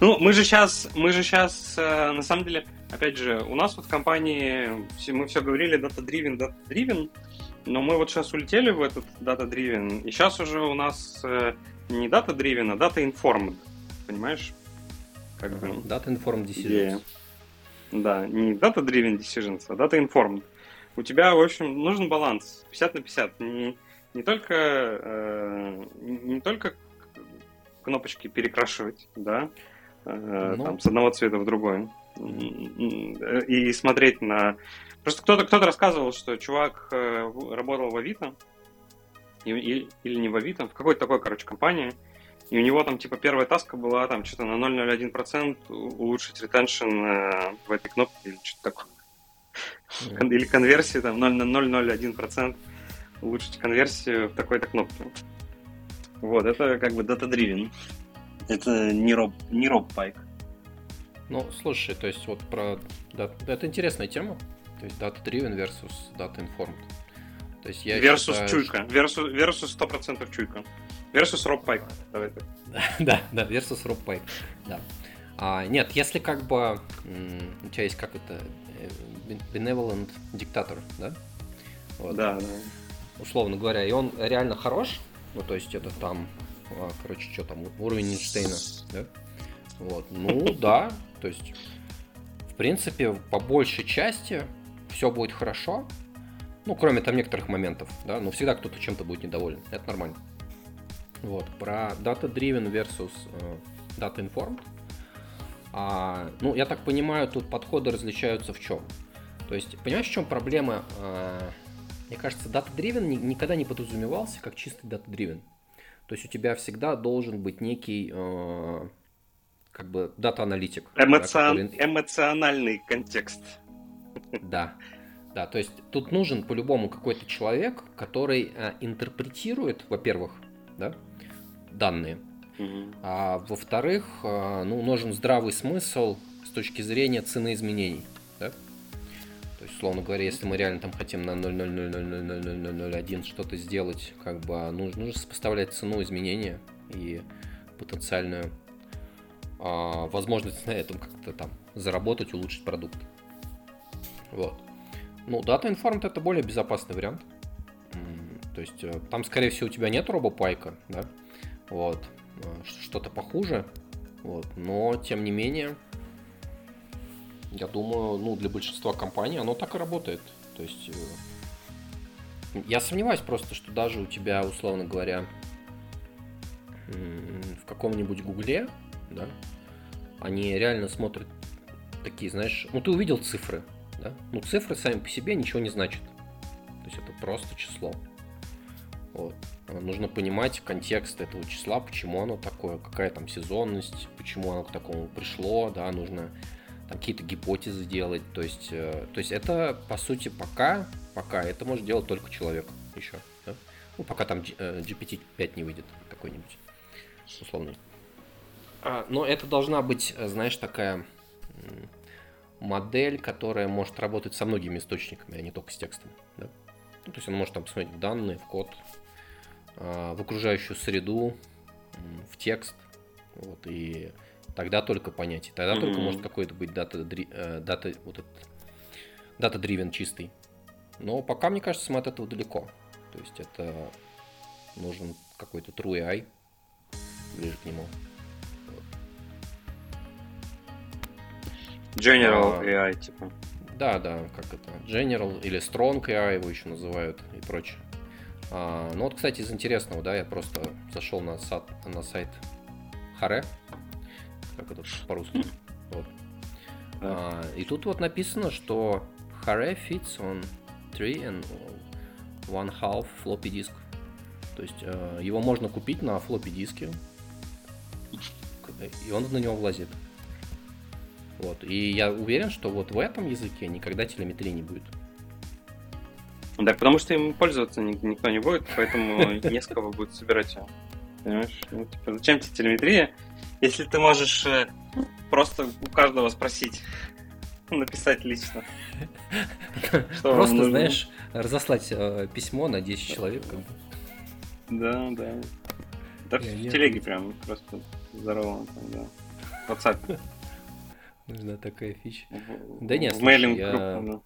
Ну, мы же сейчас, мы же сейчас, э, на самом деле, опять же, у нас вот в компании, мы все говорили data-driven, data-driven, но мы вот сейчас улетели в этот data-driven, и сейчас уже у нас э, не data-driven, а data-informed, понимаешь? Как бы, data-informed decisions. Идея. Да, не data-driven decisions, а data-informed. У тебя, в общем, нужен баланс 50 на 50. Не, не только, э, не только кнопочки перекрашивать, да, ну... там, с одного цвета в другой. И смотреть на... Просто кто-то кто рассказывал, что чувак э, работал в Авито, или не в Авито, в какой-то такой, короче, компании, и у него там, типа, первая таска была там что-то на 0,01% улучшить ретеншн э, в этой кнопке или что-то такое. или конверсию там 0,001% улучшить конверсию в такой-то кнопке. Вот, это как бы data-driven. Это не Роб, не Роб Пайк. Ну, слушай, то есть вот про... Это интересная тема. То есть data-driven versus data-informed. То есть я versus считаю, чуйка. Versus, versus 100% чуйка. Versus Роб Пайк. Давай так. да, да, versus Роб Пайк. Да. А, нет, если как бы у тебя есть как это э, benevolent диктатор, да? Вот. Да, да. Условно говоря, и он реально хорош, ну то есть это там, а, короче, что там, уровень Эйнштейна, да? Вот, ну да, то есть, в принципе, по большей части все будет хорошо, ну, кроме там некоторых моментов, да, но всегда кто-то чем-то будет недоволен, это нормально. Вот, про data-driven versus uh, data-informed, а, ну, я так понимаю, тут подходы различаются в чем? То есть, понимаешь, в чем проблема? А, мне кажется, data-driven никогда не подразумевался как чистый data-driven. То есть у тебя всегда должен быть некий а, как бы дата-аналитик. Эмоцион... Да, который... Эмоциональный контекст. Да. Да, то есть тут нужен по-любому какой-то человек, который а, интерпретирует, во-первых, да, данные, а во-вторых, а, ну, нужен здравый смысл с точки зрения цены изменений. Да? То есть, условно говоря, если мы реально там хотим на 0,0000001 что-то сделать, как бы нужно, нужно сопоставлять цену изменения и потенциальную а, возможность на этом как-то там заработать, улучшить продукт. Вот. Ну, Data Informed это более безопасный вариант. То есть э, там, скорее всего, у тебя нет робопайка, да? Вот. Э, что-то похуже. Вот. Но, тем не менее, я думаю, ну, для большинства компаний оно так и работает. То есть э, я сомневаюсь просто, что даже у тебя, условно говоря, в каком-нибудь гугле, да, они реально смотрят такие, знаешь, ну ты увидел цифры, да? Ну цифры сами по себе ничего не значат. То есть это просто число. Вот. Нужно понимать контекст этого числа, почему оно такое, какая там сезонность, почему оно к такому пришло, да, нужно там какие-то гипотезы делать. То есть, э, то есть это, по сути, пока, пока это может делать только человек еще. Да? Ну, пока там GPT-5 э, не выйдет какой-нибудь условный. А, но это должна быть, э, знаешь, такая модель, которая может работать со многими источниками, а не только с текстом. Да? Ну, то есть он может там посмотреть данные в код, а, в окружающую среду, в текст. Вот, и тогда только понять. И тогда mm-hmm. только может какой-то быть дата, дата, вот этот, дата-дривен чистый. Но пока, мне кажется, мы от этого далеко. То есть это нужен какой-то true AI ближе к нему. General а, AI, типа. Да, да, как это, General или Strong AI его еще называют и прочее. А, ну вот, кстати, из интересного, да, я просто зашел на, сад, на сайт Харе, как это по-русски. Вот. А, и тут вот написано, что Харе fits on 3 and one half floppy disk. То есть э, его можно купить на флоппи диске, и он на него влазит. Вот. И я уверен, что вот в этом языке никогда телеметрии не будет. Да, потому что им пользоваться никто не будет, поэтому не с кого будет собирать его. Понимаешь? Ну, типа, зачем тебе телеметрия, если ты можешь э, просто у каждого спросить, написать лично. Просто, знаешь, разослать э, письмо на 10 человек. Да, да. Да в телеге прям просто здорово. Там, да. WhatsApp. Нужна такая фича. Да нет, в слушай, я...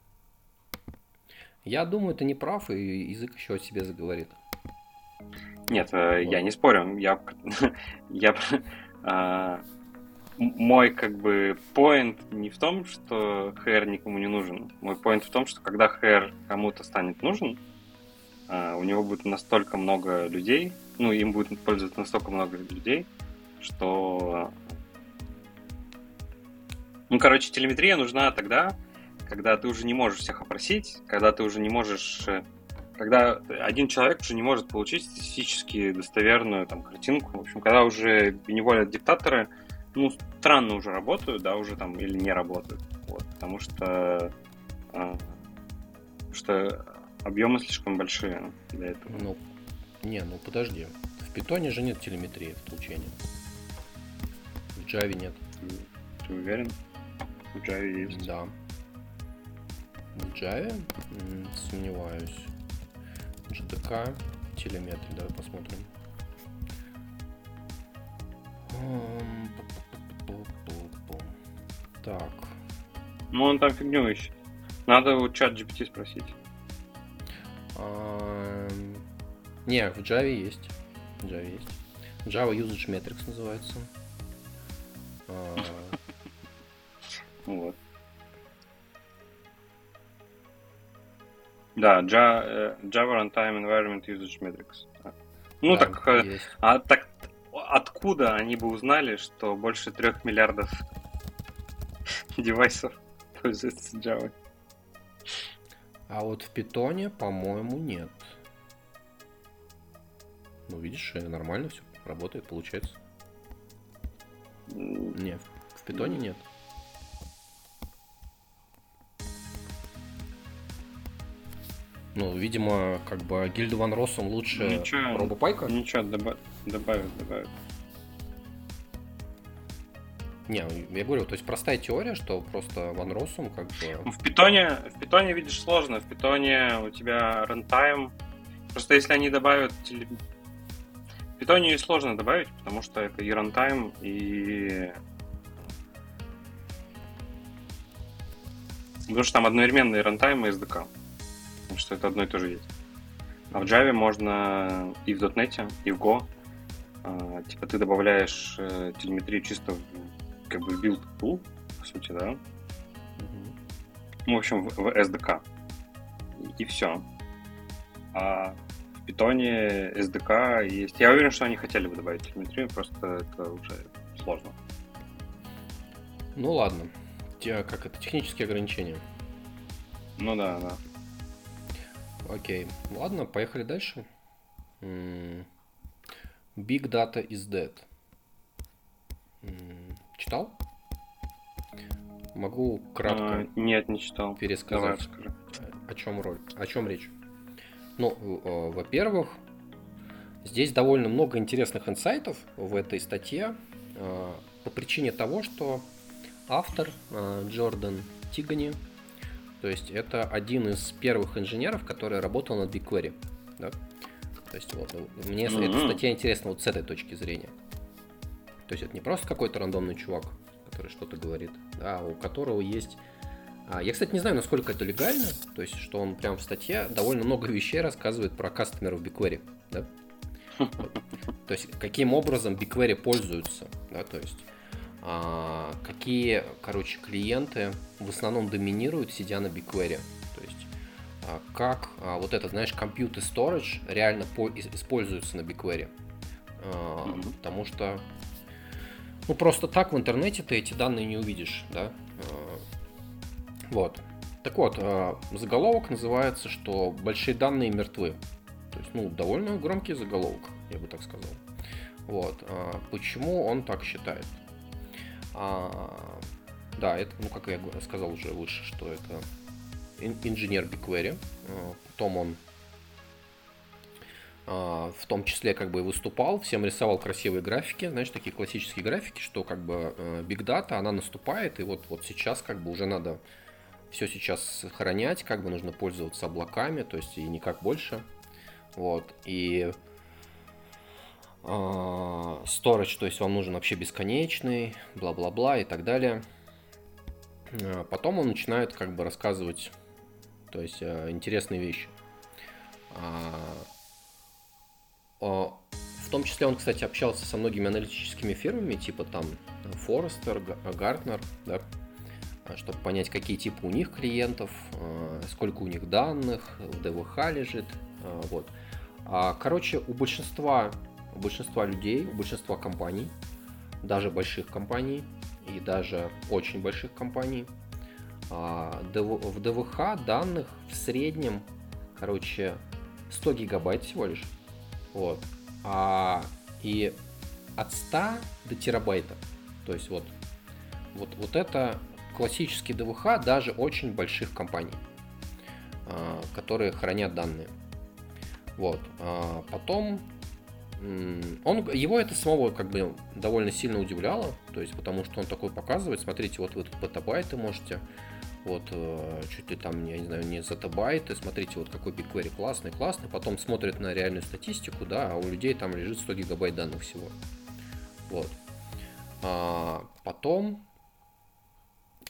Я думаю, ты не прав, и язык еще о себе заговорит. Нет, э, вот. я не спорю. Я, я, а, мой как бы point не в том, что HR никому не нужен. Мой point в том, что когда HR кому-то станет нужен, а, у него будет настолько много людей, ну, им будет пользоваться настолько много людей, что... Ну, короче, телеметрия нужна тогда, когда ты уже не можешь всех опросить, когда ты уже не можешь э, когда один человек уже не может получить статистически достоверную там, картинку. В общем, когда уже невольно диктаторы, ну, странно уже работают, да, уже там, или не работают. Вот, потому что э, что объемы слишком большие для этого. Ну, не, ну подожди. В питоне же нет телеметрии в получении. В Java нет. Ты уверен? В Java есть. Да. В Java? Сомневаюсь. JDK, телеметрия, давай посмотрим. Так. Ну, он там фигню ищет. Надо у чат GPT спросить. Не, в Java есть. В Java есть. Java Usage Metrics называется. А. Вот. Да, Java, э, Java Runtime Environment Usage Metrics. Ну Да, так, э, есть. а так откуда они бы узнали, что больше трех миллиардов девайсов пользуются Java? А вот в питоне, по-моему, нет. Ну, видишь, э, нормально все работает, получается. М, Не, в, в питоне нет. Ну, видимо, как бы гильда Ван Росс, он лучше Ничего. робопайка? Ничего, доба- добавят, добавят. Не, я говорю, то есть простая теория, что просто Ван Россум как Ну, бы... В питоне, в питоне видишь сложно. В питоне у тебя runtime. Просто если они добавят В питоне сложно добавить, потому что это и runtime, и... Потому что там одновременные runtime и SDK. Что это одно и то же есть. А в Java можно и в .NET, и в Go. а, типа ты добавляешь э, телеметрию чисто в, как бы build pool, по сути, да? Ну, в общем, в, в SDK. И, все. А в питоне SDK есть. Я уверен, что они хотели бы добавить телеметрию, просто это уже сложно. Ну ладно. Те, как это, технические ограничения. Ну да, да. Окей. Ладно, поехали дальше. Big Data is Dead. Читал? Могу кратко А, нет, не читал. Давай пересказать. расскажи. О чем роль? О чем речь? Ну, э, во-первых, здесь довольно много интересных инсайтов в этой статье э, по причине того, что автор э, Джордан Тигани, то есть это один из первых инженеров, который работал над BigQuery. да. То есть вот э, мне с- эта статья интересна вот с этой точки зрения. То есть это не просто какой-то рандомный чувак, который что-то говорит, а у которого есть а, Я, кстати, не знаю, насколько это легально, то есть, что он прям в статье довольно много вещей рассказывает про кастомеров BigQuery, да? Вот. То есть, каким образом BigQuery пользуются, да, то есть, какие, короче, клиенты в основном доминируют, сидя на BigQuery, то есть, а, как а, вот этот, знаешь, compute и storage реально по- ис- используются на BigQuery, А, Мгм. потому что, ну, просто так в интернете ты эти данные не увидишь, да, А, вот. Так вот, заголовок называется, что большие данные мертвы. То есть, ну, довольно громкий заголовок, я бы так сказал. Вот. а Почему он так считает? А, Да, это, ну, как я сказал уже выше, что это ин- инженер BigQuery. А, Потом он а, в том числе как бы выступал, всем рисовал красивые графики, знаешь, такие классические графики, что как бы э, Big Data, она наступает, и вот, вот сейчас как бы уже надо все сейчас сохранять, как бы нужно пользоваться облаками, то есть и никак больше. Вот, и storage, то есть вам нужен вообще бесконечный, бла-бла-бла и так далее. А, Потом он начинает как бы рассказывать, то есть э, интересные вещи. А, В том числе он, кстати, общался со многими аналитическими фирмами, типа там Forrester, Gartner, да, а, чтобы понять, какие типы у них клиентов, а, сколько у них данных, в ДВХ лежит, а, вот. А, Короче, у большинства, у большинства людей, у большинства компаний, даже больших компаний и даже очень больших компаний, а, в ДВХ данных в среднем, короче, 100 гигабайт всего лишь. Вот. А, и от 100 до терабайта. То есть вот, вот, вот это классический ДВХ даже очень больших компаний. которые хранят данные. Вот. Потом он, его это самого как бы довольно сильно удивляло, то есть потому что он такой показывает, смотрите, вот вы тут петабайты можете, вот э, чуть ли там, я не знаю, не зетабайты, смотрите, вот какой BigQuery классный, классный, потом смотрит на реальную статистику, да, а у людей там лежит 100 гигабайт данных всего. Вот. А потом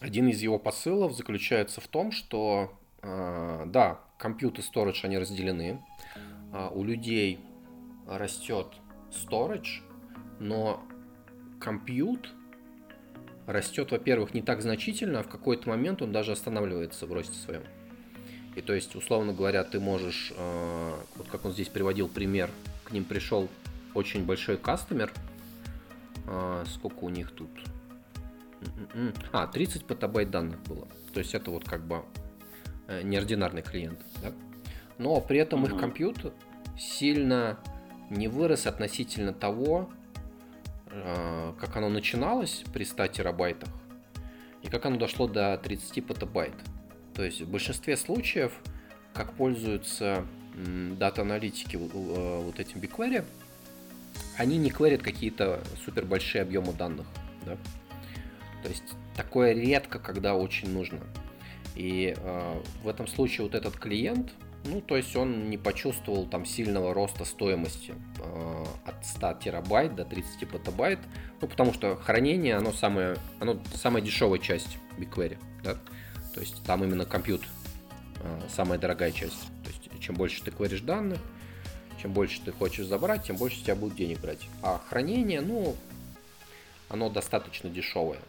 один из его посылов заключается в том, что а, да, компьютер и storage они разделены, а у людей растет storage, но компьют растет, во-первых, не так значительно, а в какой-то момент он даже останавливается в росте своем. И то есть, условно говоря, ты можешь, э, вот как он здесь приводил пример, к ним пришел очень большой кастомер. Э, сколько у них тут? М-м-м. А, 30 петабайт данных было. То есть это вот как бы э, неординарный клиент. Да? Но при этом mm-hmm. их компьютер сильно не вырос относительно того, э, как оно начиналось при 100 терабайтах и как оно дошло до 30 петабайт. То есть в большинстве случаев, как пользуются дата-аналитики э, вот этим BigQuery, они не кварят какие-то супер большие объемы данных. Да? То есть такое редко, когда очень нужно. И э, в этом случае вот этот клиент, ну, то есть он не почувствовал там сильного роста стоимости э, от 100 терабайт до 30 петабайт, ну, потому что хранение, оно самое, оно самая дешевая часть BigQuery, да? То есть там именно компьют э, самая дорогая часть. То есть чем больше ты кваришь данных, чем больше ты хочешь забрать, тем больше у тебя будет денег брать. А хранение, ну, оно достаточно дешевое.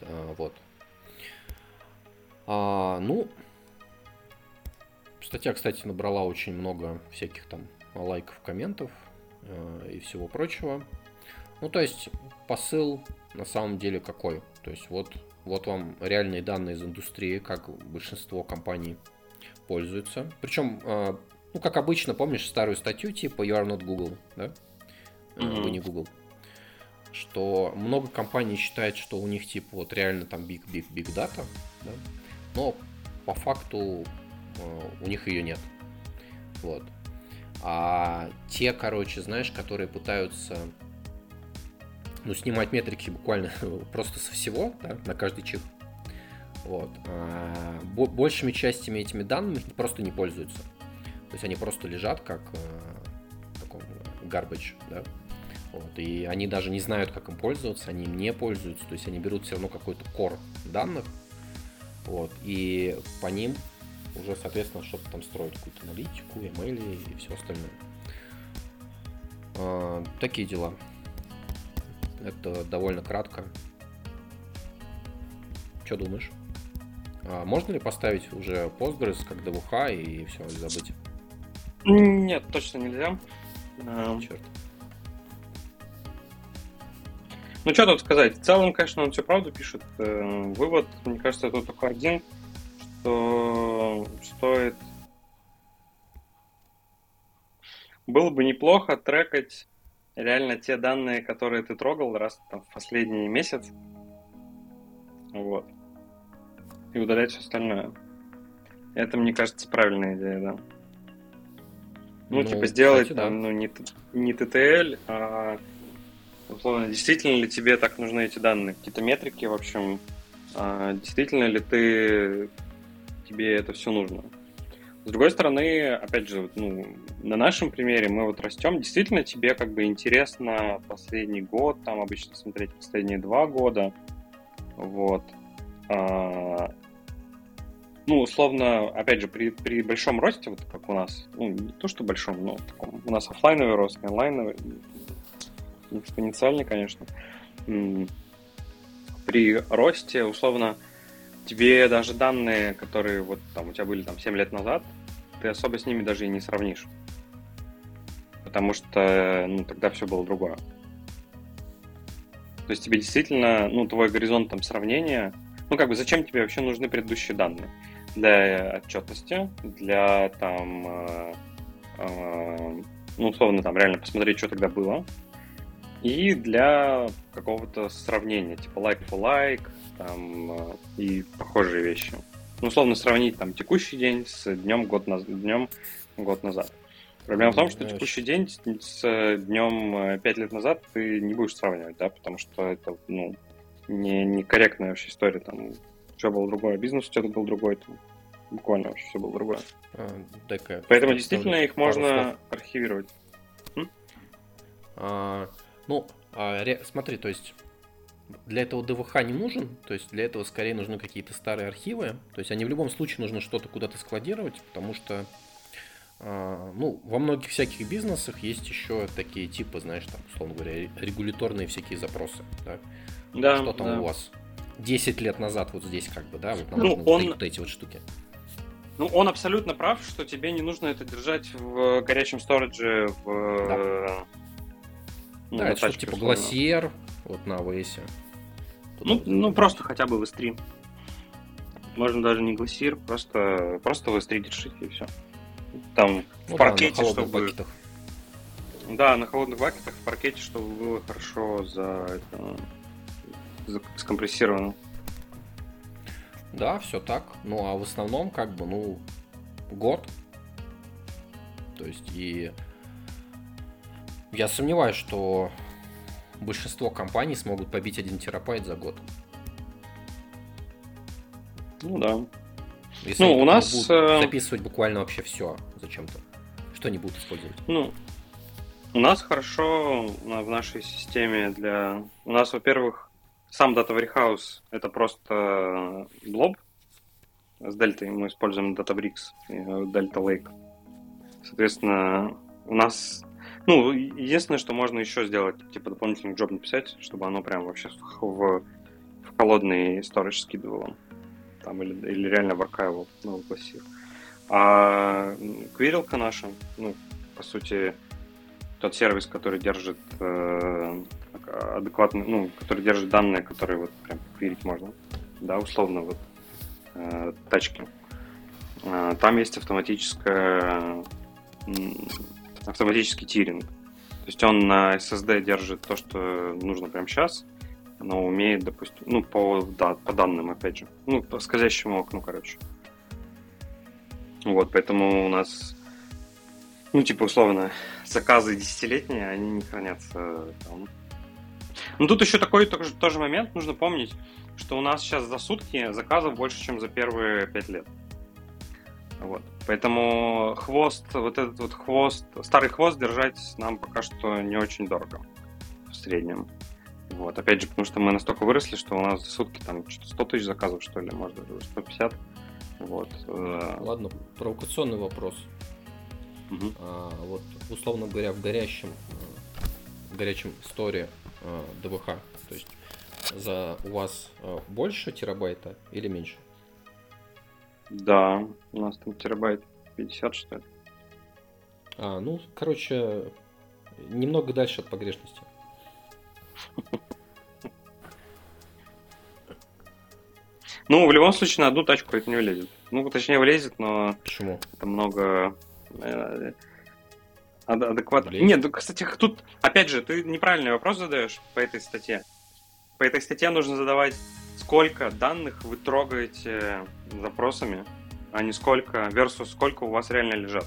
Э, вот. А, ну, Статья, кстати, набрала очень много всяких там лайков, комментов э, и всего прочего. Ну, то есть посыл на самом деле какой? То есть вот, вот вам реальные данные из индустрии, как большинство компаний пользуются. Причем, э, ну, как обычно, помнишь старую статью типа You are not Google, да? Mm-hmm. Вы не Google. Что много компаний считают, что у них типа вот реально там big, big, big data, да? но по факту у них ее нет. Вот. А те, короче, знаешь, которые пытаются ну, снимать метрики буквально просто со всего, да, на каждый чип. Вот. А, большими частями этими данными просто не пользуются. То есть они просто лежат как э, таком garbage, да. Вот. И они даже не знают, как им пользоваться, они им не пользуются. То есть они берут все равно какой-то core данных, вот, и по ним уже, соответственно, что-то там строить, какую-то аналитику, email и все остальное. А, такие дела. Это довольно кратко. Что думаешь? А можно ли поставить уже Postgres как DVH и все, и забыть? Нет, точно нельзя. Черт. Ну, что тут сказать? В целом, конечно, он все правду пишет. Э, вывод, мне кажется, тут только один – что стоит... Было бы неплохо трекать реально те данные, которые ты трогал раз там, в последний месяц. Вот. И удалять все остальное. Это, мне кажется, правильная идея, да. Ну, ну типа сделать кстати, там, да. ну, не, не TTL, а условно, действительно ли тебе так нужны эти данные, какие-то метрики, в общем, а, действительно ли ты тебе это все нужно. С другой стороны, опять же, ну, на нашем примере мы вот растем, действительно тебе как бы интересно последний год, там обычно смотреть последние два года, вот. А, ну, условно, опять же, при, при большом росте, вот как у нас, ну, не то, что большом, но таком, у нас офлайновый рост, онлайновый, экспоненциальный, конечно. При росте, условно, тебе даже данные, которые вот там у тебя были там 7 лет назад, ты особо с ними даже и не сравнишь. Потому что ну, тогда все было другое. То есть тебе действительно, ну, твой горизонт там сравнения, ну, как бы зачем тебе вообще нужны предыдущие данные? Для отчетности, для там, э, э, ну, условно, там реально посмотреть, что тогда было, и для какого-то сравнения, типа like for like, там, э, и похожие вещи. ну, условно сравнить там текущий день с днем год, наз... днем год назад. Проблема в том, что текущий день с днем 5 лет назад ты не будешь сравнивать, да, потому что это, ну, не, некорректная вообще история, там, все было другое, бизнес у тебя был другой, там, буквально вообще все было другое. А, Поэтому действительно их можно слов. архивировать. А, ну, а, ре, смотри, то есть для этого ДВХ не нужен, то есть для этого скорее нужны какие-то старые архивы, то есть они в любом случае нужно что-то куда-то складировать, потому что а, ну, во многих всяких бизнесах есть еще такие типы, знаешь, там, условно говоря, регуляторные всякие запросы, да? Да, Что там да. у вас 10 лет назад вот здесь как бы, да, вот нам ну, нужны он... вот эти вот штуки. Ну, он абсолютно прав, что тебе не нужно это держать в горячем сторидже, в... Да, ну, да это что типа глассиер, вот на AWS. Ну, ну, просто хотя бы в S3. Можно даже не глассиер, просто, просто в S3 держите и все. Там ну, в паркете, да, чтобы... Бакетах. Да, на холодных бакетах в паркете, чтобы было хорошо за это скомпрессировано. Да, все так. Ну, а в основном, как бы, ну, год. То есть, и я сомневаюсь, что большинство компаний смогут побить 1 терабайт за год. Ну да. Если ну, у нас... Будут э, записывать буквально вообще все зачем-то. Что они будут использовать? Ну, у нас хорошо в нашей системе для... У нас, во-первых, сам Data Warehouse — это просто блоб с дельтой. Мы используем Databricks, Delta Lake. Соответственно, у нас... Ну, единственное, что можно еще сделать, типа дополнительный джоб написать, чтобы оно прям вообще в, в холодный storage скидывало там, или, или реально в аркаивал на классир. А квирилка наша, ну, по сути, тот сервис, который держит э, адекватно, ну, который держит данные, которые вот прям квирить можно, да, условно, вот, э, тачки. Э, там есть автоматическая, автоматический тиринг. То есть он на SSD держит то, что нужно прямо сейчас, оно умеет, допустим, ну, по, да, по данным, опять же. Ну, по скользящему окну, короче. Вот, поэтому у нас, ну, типа, условно, заказы десятилетние, они не хранятся там. Ну, тут еще такой тоже, тоже момент, нужно помнить, что у нас сейчас за сутки заказов больше, чем за первые пять лет. Вот. Поэтому хвост, вот этот вот хвост, старый хвост держать нам пока что не очень дорого в среднем. Вот, опять же, потому что мы настолько выросли, что у нас за сутки там что-то 100 тысяч заказов, что ли, может, даже 150. Вот. Э. Ладно, провокационный вопрос. Угу. А, вот, условно говоря, в горящем, в горячем сторе а, ДВХ, то есть за у вас больше терабайта или меньше? Да, у нас там терабайт 50, что ли. А, ну, короче, немного дальше от погрешности. Ну, в любом случае, на одну тачку это не влезет. Ну, точнее, влезет, но... Почему? Это много... Э, адекватно. Нет, ну, кстати, тут, опять же, ты неправильный вопрос задаешь по этой статье. По этой статье нужно задавать, сколько данных вы трогаете запросами, а не сколько, versus сколько у вас реально лежат.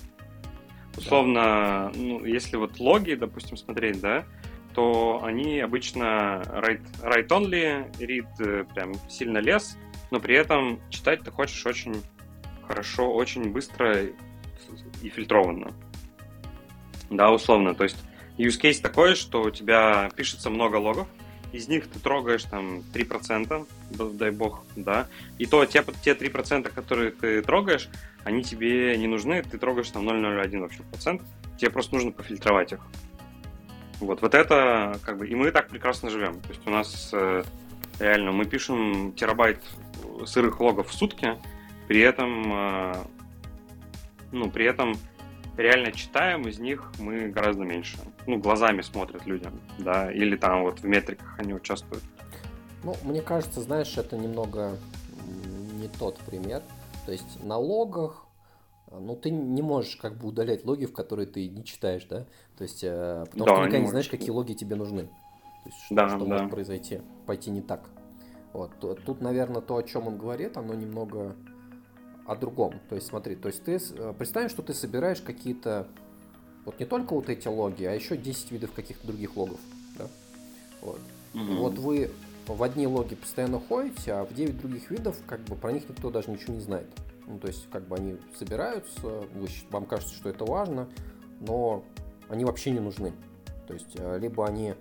Условно, да. ну, если вот логи, допустим, смотреть, да, то они обычно write, write read э, прям сильно лес, но при этом читать ты хочешь очень хорошо, очень быстро и фильтрованно. Да, условно. То есть use case такой, что у тебя пишется много логов, из них ты трогаешь там 3%, дай бог, да, и то те, те 3%, которые ты трогаешь, они тебе не нужны, ты трогаешь там 0,01 вообще процент, тебе просто нужно пофильтровать их. Вот, вот это, как бы, и мы так прекрасно живем. То есть у нас э, реально мы пишем терабайт сырых логов в сутки, при этом, э, ну, при этом реально читаем из них мы гораздо меньше. Ну, глазами смотрят людям, да, или там вот в метриках они участвуют. Ну, мне кажется, знаешь, это немного не тот пример. То есть на логах ну, ты не можешь как бы удалять логи, в которые ты не читаешь, да? То есть, э, потому да, что ты никогда не, знаешь, какие логи тебе нужны. То есть, что, да, что да. может произойти, пойти не так. Вот. Тут, наверное, то, о чем он говорит, оно немного о другом. То есть смотри, то есть ты э, представим, что ты собираешь какие-то вот не только вот эти логи, а еще 10 видов каких-то других логов. Да? Вот. Mm-hmm. вот вы в одни логи постоянно ходите, а в 9 других видов как бы про них никто даже ничего не знает. Ну, то есть, как бы они собираются, вы, вам кажется, что это важно, но они вообще не нужны. То есть, э, либо они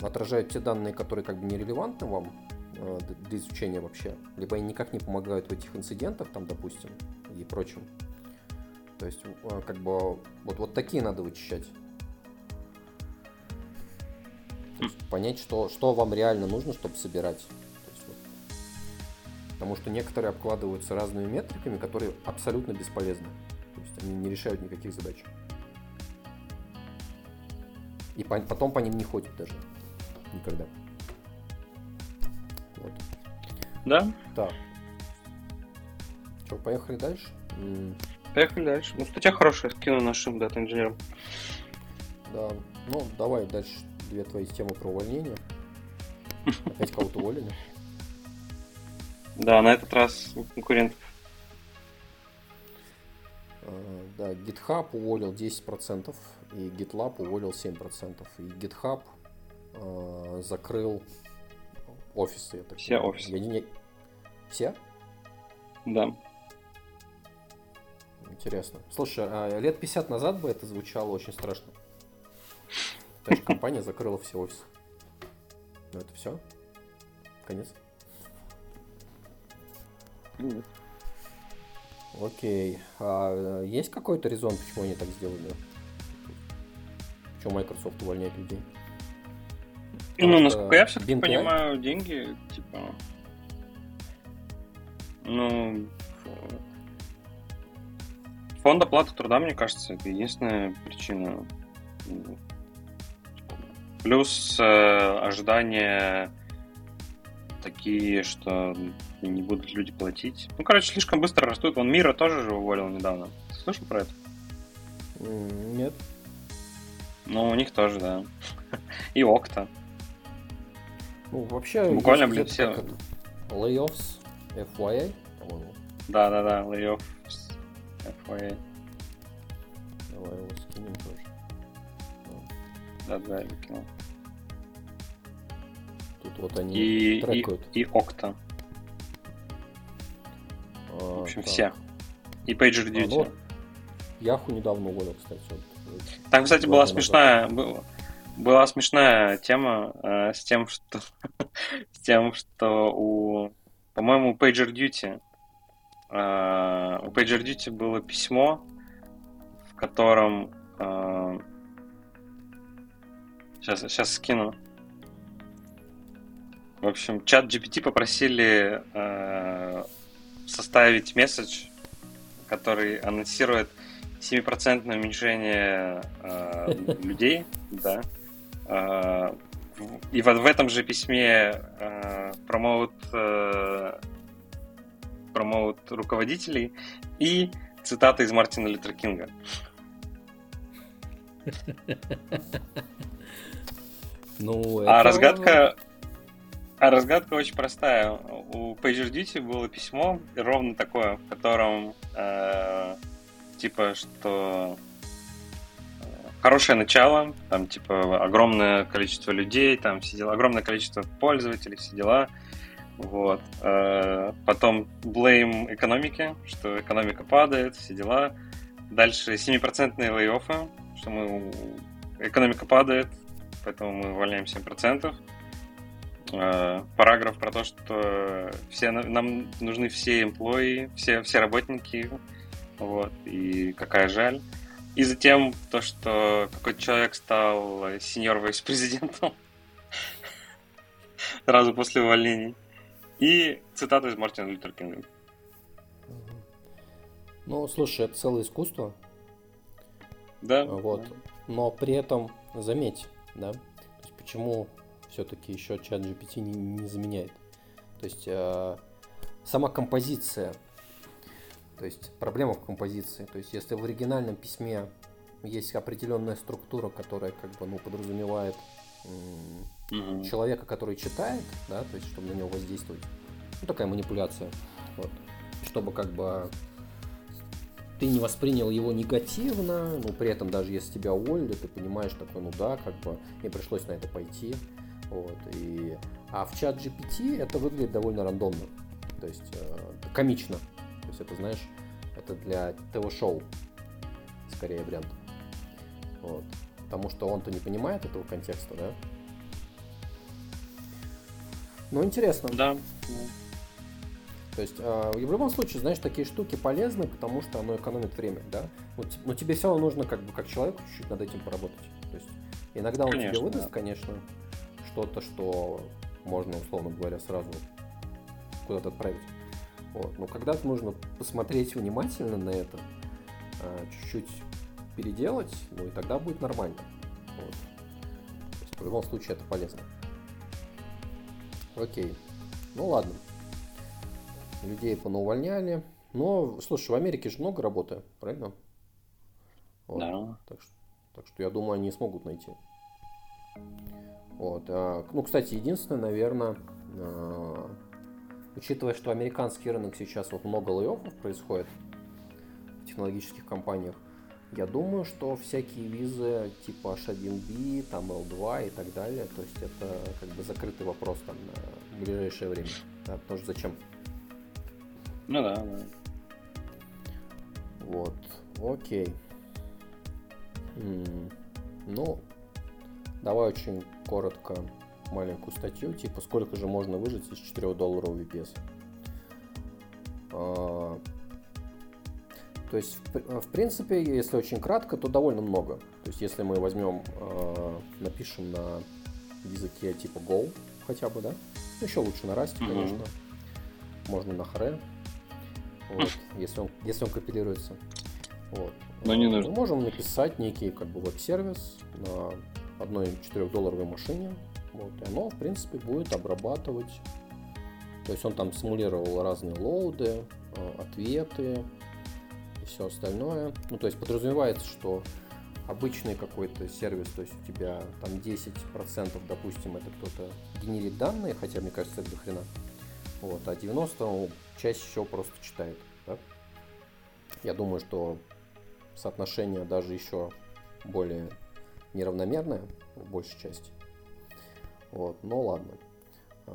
отражают те данные, которые как бы нерелевантны вам для изучения вообще, либо они никак не помогают в этих инцидентах, там, допустим, и прочем. То есть, э, как бы, вот, вот такие надо вычищать. То есть, понять, что, что вам реально нужно, чтобы собирать. есть, вот. Потому что некоторые обкладываются разными метриками, которые абсолютно бесполезны. То есть они не решают никаких задач. И по, потом по ним не ходят даже. Никогда. Да? Так. Что, поехали дальше? Поехали дальше. Ну, статья хорошая, скину нашим дата-инженерам. Да. Ну, давай дальше две твои темы про увольнение. Опять кого-то уволили. Да, на этот раз конкурентов. А, да, GitHub уволил 10%, и GitLab уволил 7%. И GitHub э, закрыл офисы. Я так Все понимаю. офисы. Я не... Все? Да. Интересно. Слушай, а лет 50 назад бы это звучало очень страшно. Та же компания закрыла все офисы. Ну это все? Конец? Нет. Окей. А э, есть какой-то резон, почему они так сделали? Почему Microsoft увольняет людей? Ну, насколько я все-таки понимаю, деньги, типа... Ну, фонд оплаты труда, мне кажется, это единственная причина. Плюс э, ожидания такие, что не будут люди платить. Ну, короче, слишком быстро растут. Он Мира тоже же уволил недавно. Ты слышал про это? Нет. Ну, у них тоже, да. И Окта. Ну, вообще... Буквально, блин, все... Layoffs, FYA, по-моему. Да-да-да, Layoffs, FYA. Давай его скинем тоже. Да-да, я кинул. Тут вот они и, трекают. И, и Окта. А, В общем, так. все. И PagerDuty. А, ну, Яху недавно уволил, кстати. Там, кстати, была смешная, была, была смешная тема э, с тем, что с тем, что у, по-моему, у PagerDuty э, у PagerDuty было письмо, в котором э, сейчас сейчас скину в общем, чат GPT попросили э, составить месседж, который анонсирует 7% уменьшение э, людей, да. Э, и вот в этом же письме э, промоут, э, промоут руководителей и цитата из Мартина Лютер Кинга. Ну, а разгадка а разгадка очень простая. У PagerDuty было письмо ровно такое, в котором э, типа, что хорошее начало, там, типа, огромное количество людей, там, все дела, огромное количество пользователей, все дела. Вот. Э, потом blame экономики, что экономика падает, все дела. Дальше 7% лей-оффы, что мы экономика падает, поэтому мы увольняем 7%. Э, параграф про то, что все, нам нужны все эмплои, все, все работники, вот, и какая жаль. И затем то, что какой-то человек стал сеньор вице-президентом сразу после увольнений. И цитата из Мартина Лютер Кинга. Ну, слушай, это целое искусство. Да. Вот. Но при этом, заметь, да, то есть почему все-таки еще чат GPT не, не заменяет. То есть э, сама композиция, то есть проблема в композиции. То есть если в оригинальном письме есть определенная структура, которая как бы ну, подразумевает mm-hmm. человека, который читает, да, то есть чтобы на него воздействовать. Ну, такая манипуляция. Вот. Чтобы как бы ты не воспринял его негативно, но при этом даже если тебя уволили, ты понимаешь такой, ну да, как бы мне пришлось на это пойти. Вот, и... А в чат GPT это выглядит довольно рандомно, то есть э, комично. Есть это, знаешь, это для ТВ-шоу скорее вариант. Вот. Потому что он-то не понимает этого контекста, да? Ну, интересно. Да. То есть, э, в любом случае, знаешь, такие штуки полезны, потому что оно экономит время, да? Но, но тебе все равно нужно, как бы, как человеку, чуть-чуть над этим поработать. То есть, иногда он конечно, тебе выдаст, да. конечно, что-то, что можно, условно говоря, сразу куда-то отправить. Вот. Но когда-то нужно посмотреть внимательно на это, э, чуть-чуть переделать, ну и тогда будет нормально. Вот. То есть, в любом случае это полезно. Окей. Ну ладно людей понаувольняли. Но, слушай, в Америке же много работы, правильно? Вот. Да. Так что, так что я думаю, они смогут найти. Вот. А, ну, кстати, единственное, наверное, а, учитывая, что американский рынок сейчас вот много лейофов происходит в технологических компаниях, я думаю, что всякие визы типа H1B, там L2 и так далее, то есть это как бы закрытый вопрос там на ближайшее время. Да, потому что зачем? Ну да, да. Вот, окей. М-м. Ну, давай очень коротко маленькую статью, типа сколько же можно выжить из 4 долларов VPS. А, то есть, в, в принципе, если очень кратко, то довольно много. То есть, если мы возьмем, э, напишем на языке типа Go хотя бы, да, еще лучше на Rust, mm-hmm. конечно. Можно на Hare, вот, если, он, если он компилируется. Вот. Но не нужно. Мы можем написать некий как бы веб-сервис на одной 4-долларовой машине. Вот, и оно, в принципе, будет обрабатывать. То есть он там симулировал разные лоуды, э, ответы и все остальное. Ну, то есть подразумевается, что обычный какой-то сервис, то есть у тебя там 10%, допустим, это кто-то генерит данные, хотя мне кажется, это до хрена. Вот, а 90 ну, часть еще просто читает. Да? Я думаю, что соотношение даже еще более неравномерное в большей части. Вот, но ладно. А,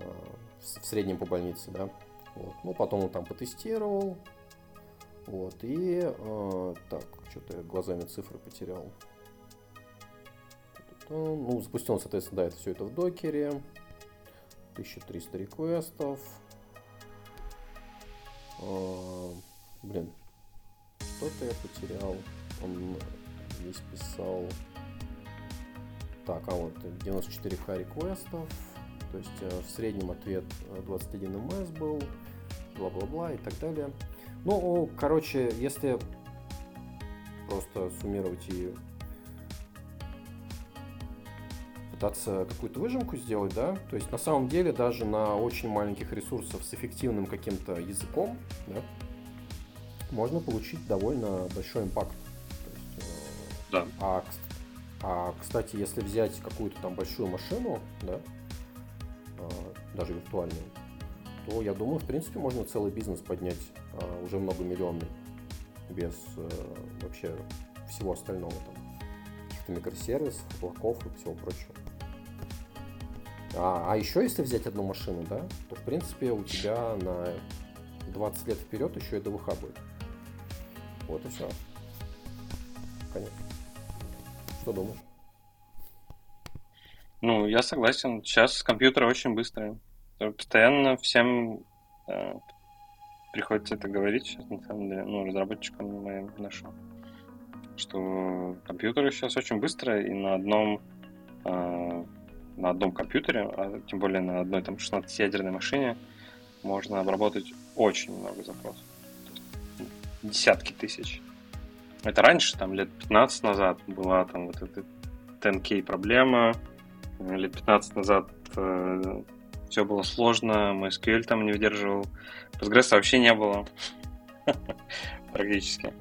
в среднем по больнице, да. Вот. Ну, потом он там потестировал. Вот, и э, так, что-то я глазами цифры потерял. Ну, запустил он, соответственно, да, это все это в докере. 1300 реквестов. А, блин, что-то я потерял. Он здесь писал... Так, а вот 94к реквестов. То есть э, в среднем ответ 21 э, МС был, бла-бла-бла и так далее. Ну, короче, если просто суммировать и пытаться какую-то выжимку сделать, да, то есть на самом деле даже на очень маленьких ресурсах с эффективным каким-то языком, да, можно получить довольно большой импакт. Есть, э, да. А, а, кстати, если взять какую-то там большую машину, да, э, даже виртуальную, то я думаю, в принципе, можно целый бизнес поднять э, уже многомиллионный без э, вообще всего остального там каких-то микросервисов, облаков и всего прочего. А, а еще если взять одну машину, да, то в принципе у тебя на 20 лет вперед еще и ДВХ будет. Вот и все. Конечно. Что думаешь? Ну, я согласен. Сейчас компьютеры очень быстрые. Постоянно всем э, приходится это говорить сейчас, на самом деле, ну, разработчикам моим ношу, что компьютеры сейчас очень быстрые, и на одном э, на одном компьютере, а тем более на одной там 16-ядерной машине, можно обработать очень много запросов. Десятки тысяч. Это раньше, там, лет 15 назад была там вот эта 10K проблема. Лет 15 назад э, все было сложно, MySQL там не выдерживал. Postgres вообще не было. Практически.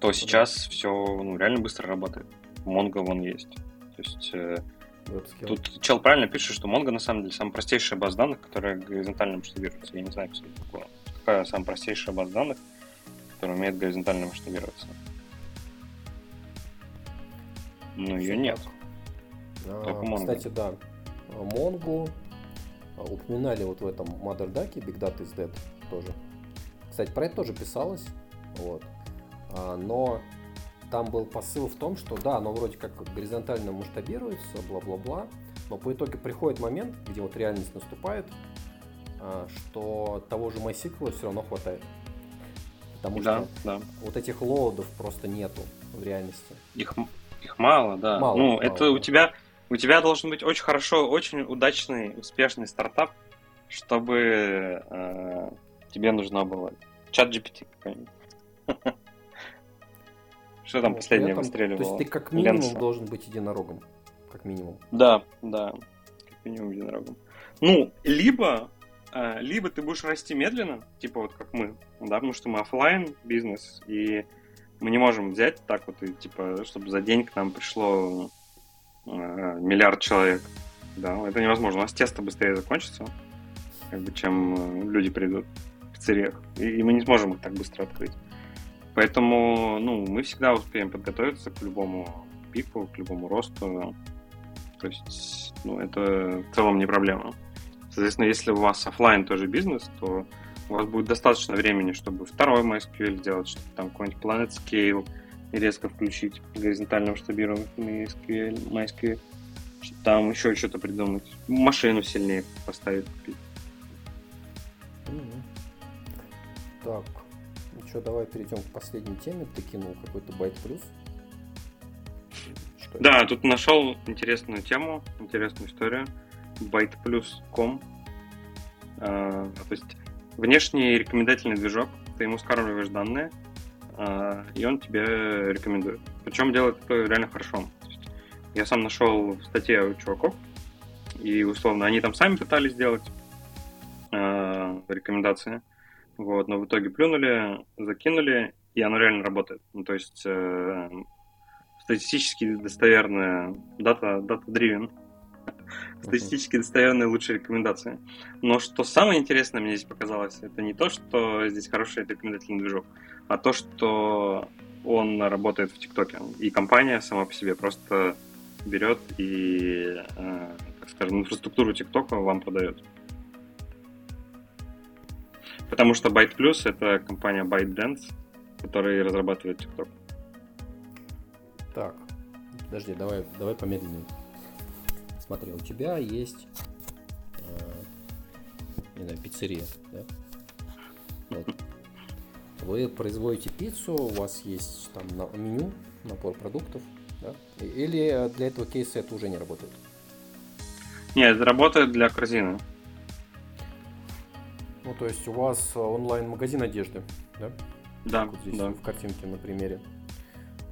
То сейчас все ну, реально быстро работает. Mongo вон есть. То есть э, Тут чел правильно пишет, что Mongo на самом деле самая простейшая база данных, которая горизонтально масштабируется. Я не знаю, кстати, такое. какая самая простейшая база данных, которая умеет горизонтально масштабироваться. Ну, ее нет. А, кстати, да. Монгу а, упоминали вот в этом Mother Duck, Big Data is Dead тоже. Кстати, про это тоже писалось. Вот. А, но там был посыл в том, что да, оно вроде как горизонтально масштабируется, бла-бла-бла, но по итоге приходит момент, где вот реальность наступает, а, что того же MySQL все равно хватает. Потому да, что да. вот этих лоудов просто нету в реальности. Их, их мало, да. Мало, ну, мало, это да. у тебя у тебя должен быть очень хорошо, очень удачный, успешный стартап, чтобы э, тебе нужно было чат GPT какой-нибудь. Что там последнее выстреливало? То есть ты как минимум должен быть единорогом. Как минимум. Да, да. Как минимум единорогом. Ну, либо, либо ты будешь расти медленно, типа вот как мы, да, потому что мы офлайн бизнес, и мы не можем взять так вот, и, типа, чтобы за день к нам пришло э, миллиард человек. Да, это невозможно. У нас тесто быстрее закончится, как бы, чем э, люди придут в пиццериях. И, и мы не сможем их так быстро открыть. Поэтому, ну, мы всегда успеем подготовиться к любому пику, к любому росту. То есть, ну, это в целом не проблема. Соответственно, если у вас офлайн тоже бизнес, то у вас будет достаточно времени, чтобы второй MySQL сделать, чтобы там какой-нибудь Planet Scale резко включить горизонтально масштабируемый MySQL, MySQL, чтобы там еще что-то придумать, машину сильнее поставить. Так, что, давай перейдем к последней теме. Ты кинул какой-то байт плюс. Что да, это? тут нашел интересную тему, интересную историю. byteplus.com. А, то есть внешний рекомендательный движок. Ты ему скармливаешь данные, а, и он тебе рекомендует. Причем делает это реально хорошо. Я сам нашел в статье у чуваков, и условно они там сами пытались сделать э, рекомендации. Вот, но в итоге плюнули, закинули, и оно реально работает. Ну, то есть э, статистически достоверная дата, дата-дривен. Статистически достоверные лучшие рекомендации. Но что самое интересное мне здесь показалось, это не то, что здесь хороший рекомендательный движок, а то, что он работает в ТикТоке. И компания сама по себе просто берет и, э, так скажем, инфраструктуру ТикТока вам продает. Потому что Byte Plus это компания ByteDance, которая разрабатывает TikTok. Так, подожди, давай, давай помедленнее. Смотри, у тебя есть э, не знаю, пиццерия, да? Вот. Вы производите пиццу, у вас есть там меню, набор продуктов, да? Или для этого кейса это уже не работает? Нет, это работает для корзины. Ну, то есть у вас онлайн-магазин одежды, да? Да, вот здесь да. в картинке на примере.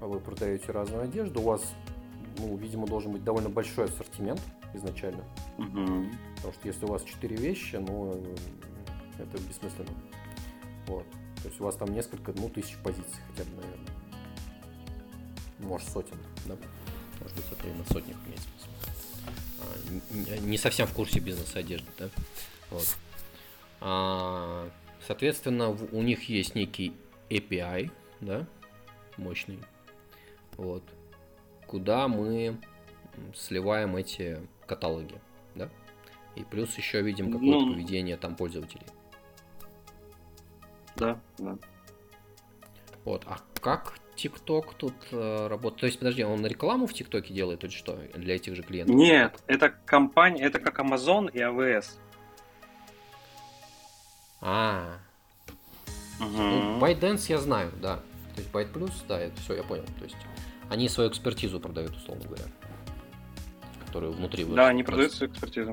Вы продаете разную одежду, у вас, ну, видимо, должен быть довольно большой ассортимент изначально. Угу. Потому что если у вас 4 вещи, ну, это бессмысленно. Вот. То есть у вас там несколько, ну, тысяч позиций хотя бы, наверное. Может, сотен, да? Может быть, это и на сотнях имеется а, не совсем в курсе бизнеса одежды, да? Вот. А, соответственно, у них есть некий API, да, мощный, вот, куда мы сливаем эти каталоги, да, и плюс еще видим какое-то ну, поведение там пользователей. Да, да. Вот, а как TikTok тут э, работает? То есть, подожди, он рекламу в ТикТоке делает или что? Для этих же клиентов? Нет, это компания, это как Amazon и AWS. А. Угу. Ну, ByteDance я знаю, да. То есть Byte Plus, да, это все, я понял. То есть они свою экспертизу продают, условно говоря. Которую внутри Да, они продают свою экспертизу.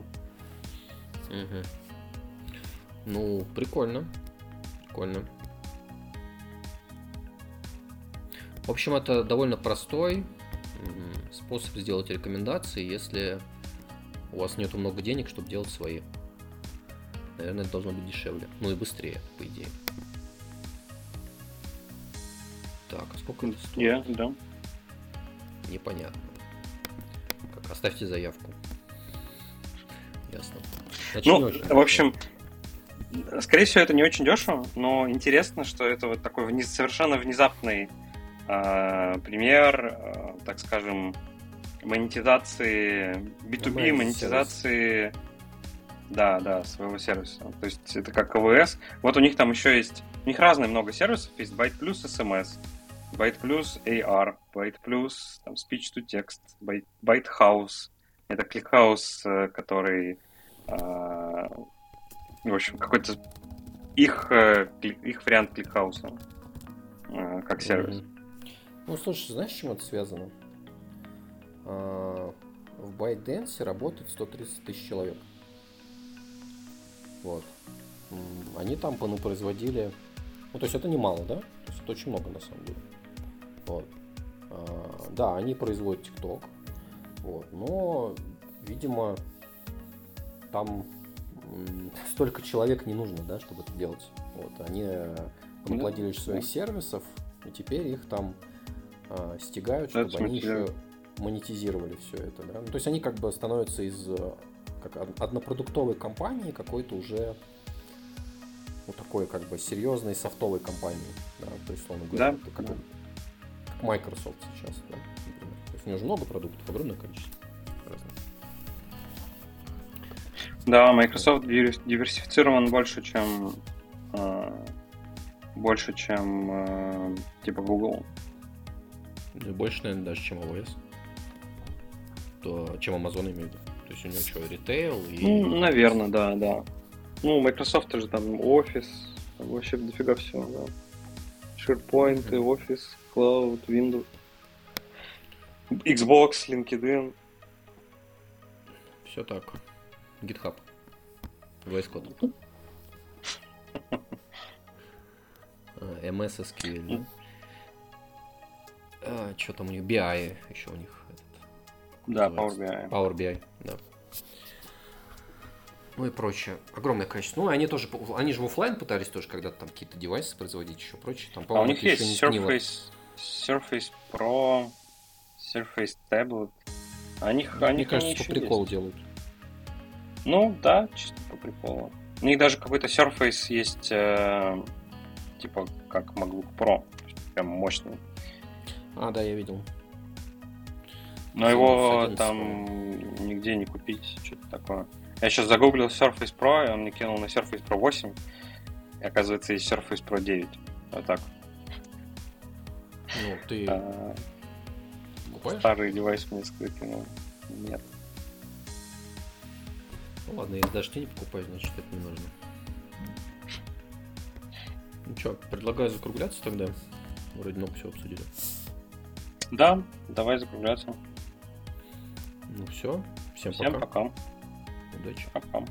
Угу. Ну, прикольно. Прикольно. В общем, это довольно простой способ сделать рекомендации, если у вас нету много денег, чтобы делать свои. Наверное, это должно быть дешевле. Ну и быстрее, по идее. Так, а сколько это стоит? Yeah, да. Непонятно. Как, оставьте заявку. Ясно. Ну, в общем, скорее всего, это не очень дешево, но интересно, что это вот такой вниз, совершенно внезапный э, пример, э, так скажем, монетизации B2B, монетизации да, да, своего сервиса. То есть это как КВС. Вот у них там еще есть... У них разные много сервисов. Есть Byte Plus SMS, Byte Plus AR, Byte Plus там, Speech to Text, Byte, Byte House. Это ClickHouse, э, который... Э, в общем, какой-то их, э, их вариант ClickHouse э, как сервис. Mm-hmm. Ну, слушай, знаешь, с чем это связано? А, в ByteDance работает 130 тысяч человек. Вот. Они там ну, производили... Ну, то есть это немало, да? То есть это очень много на самом деле. Вот. А, да, они производят TikTok. Вот. Но, видимо, там столько человек не нужно, да, чтобы это делать. Вот. Они наплодили ну, своих сервисов, и теперь их там э, стягают, чтобы это они еще монетизировали все это. Да? Ну, то есть они как бы становятся из как однопродуктовой компании какой-то уже ну, такой как бы серьезной софтовой компании, да, то есть, условно говоря, да. как, да. Как Microsoft сейчас, да. То есть у него же много продуктов, огромное количество разных. Да, Microsoft диверсифицирован больше, чем э, больше, чем э, типа Google. больше, наверное, даже, чем AWS. То, чем Amazon имеет. То есть у него что, ритейл и... Ну, наверное, да, да. Ну, Microsoft же там офис, вообще дофига всего, да. SharePoint, mm-hmm. Office, Cloud, Windows, Xbox, LinkedIn. Все так. GitHub. VS Code. MS SQL, да? А, что там у них? BI еще у них. Да, Power BI. Power BI, да. Ну и прочее. Огромное количество. Ну, они тоже, они же в офлайн пытались тоже когда-то там какие-то девайсы производить, еще прочее. Там, а у них есть Surface, Surface Pro, Surface Tablet. Они, ну, они Мне кажется, по приколу есть. делают. Ну, да, чисто по приколу. У них даже какой-то Surface есть, э, типа, как MacBook Pro. Прям мощный. А, да, я видел. Но его там нигде не купить, что-то такое. Я сейчас загуглил Surface Pro, и он мне кинул на Surface Pro 8. И оказывается, есть Surface Pro 9. Вот так. Ну, ты а, покупаешь? Старый девайс мне скрытый, но нет. Ну ладно, если даже ты не покупаешь, значит это не нужно. Ну что, предлагаю закругляться тогда. Вроде много всего обсудили. Да, давай закругляться. Ну все, всем, всем пока. пока. Удачи. Пока.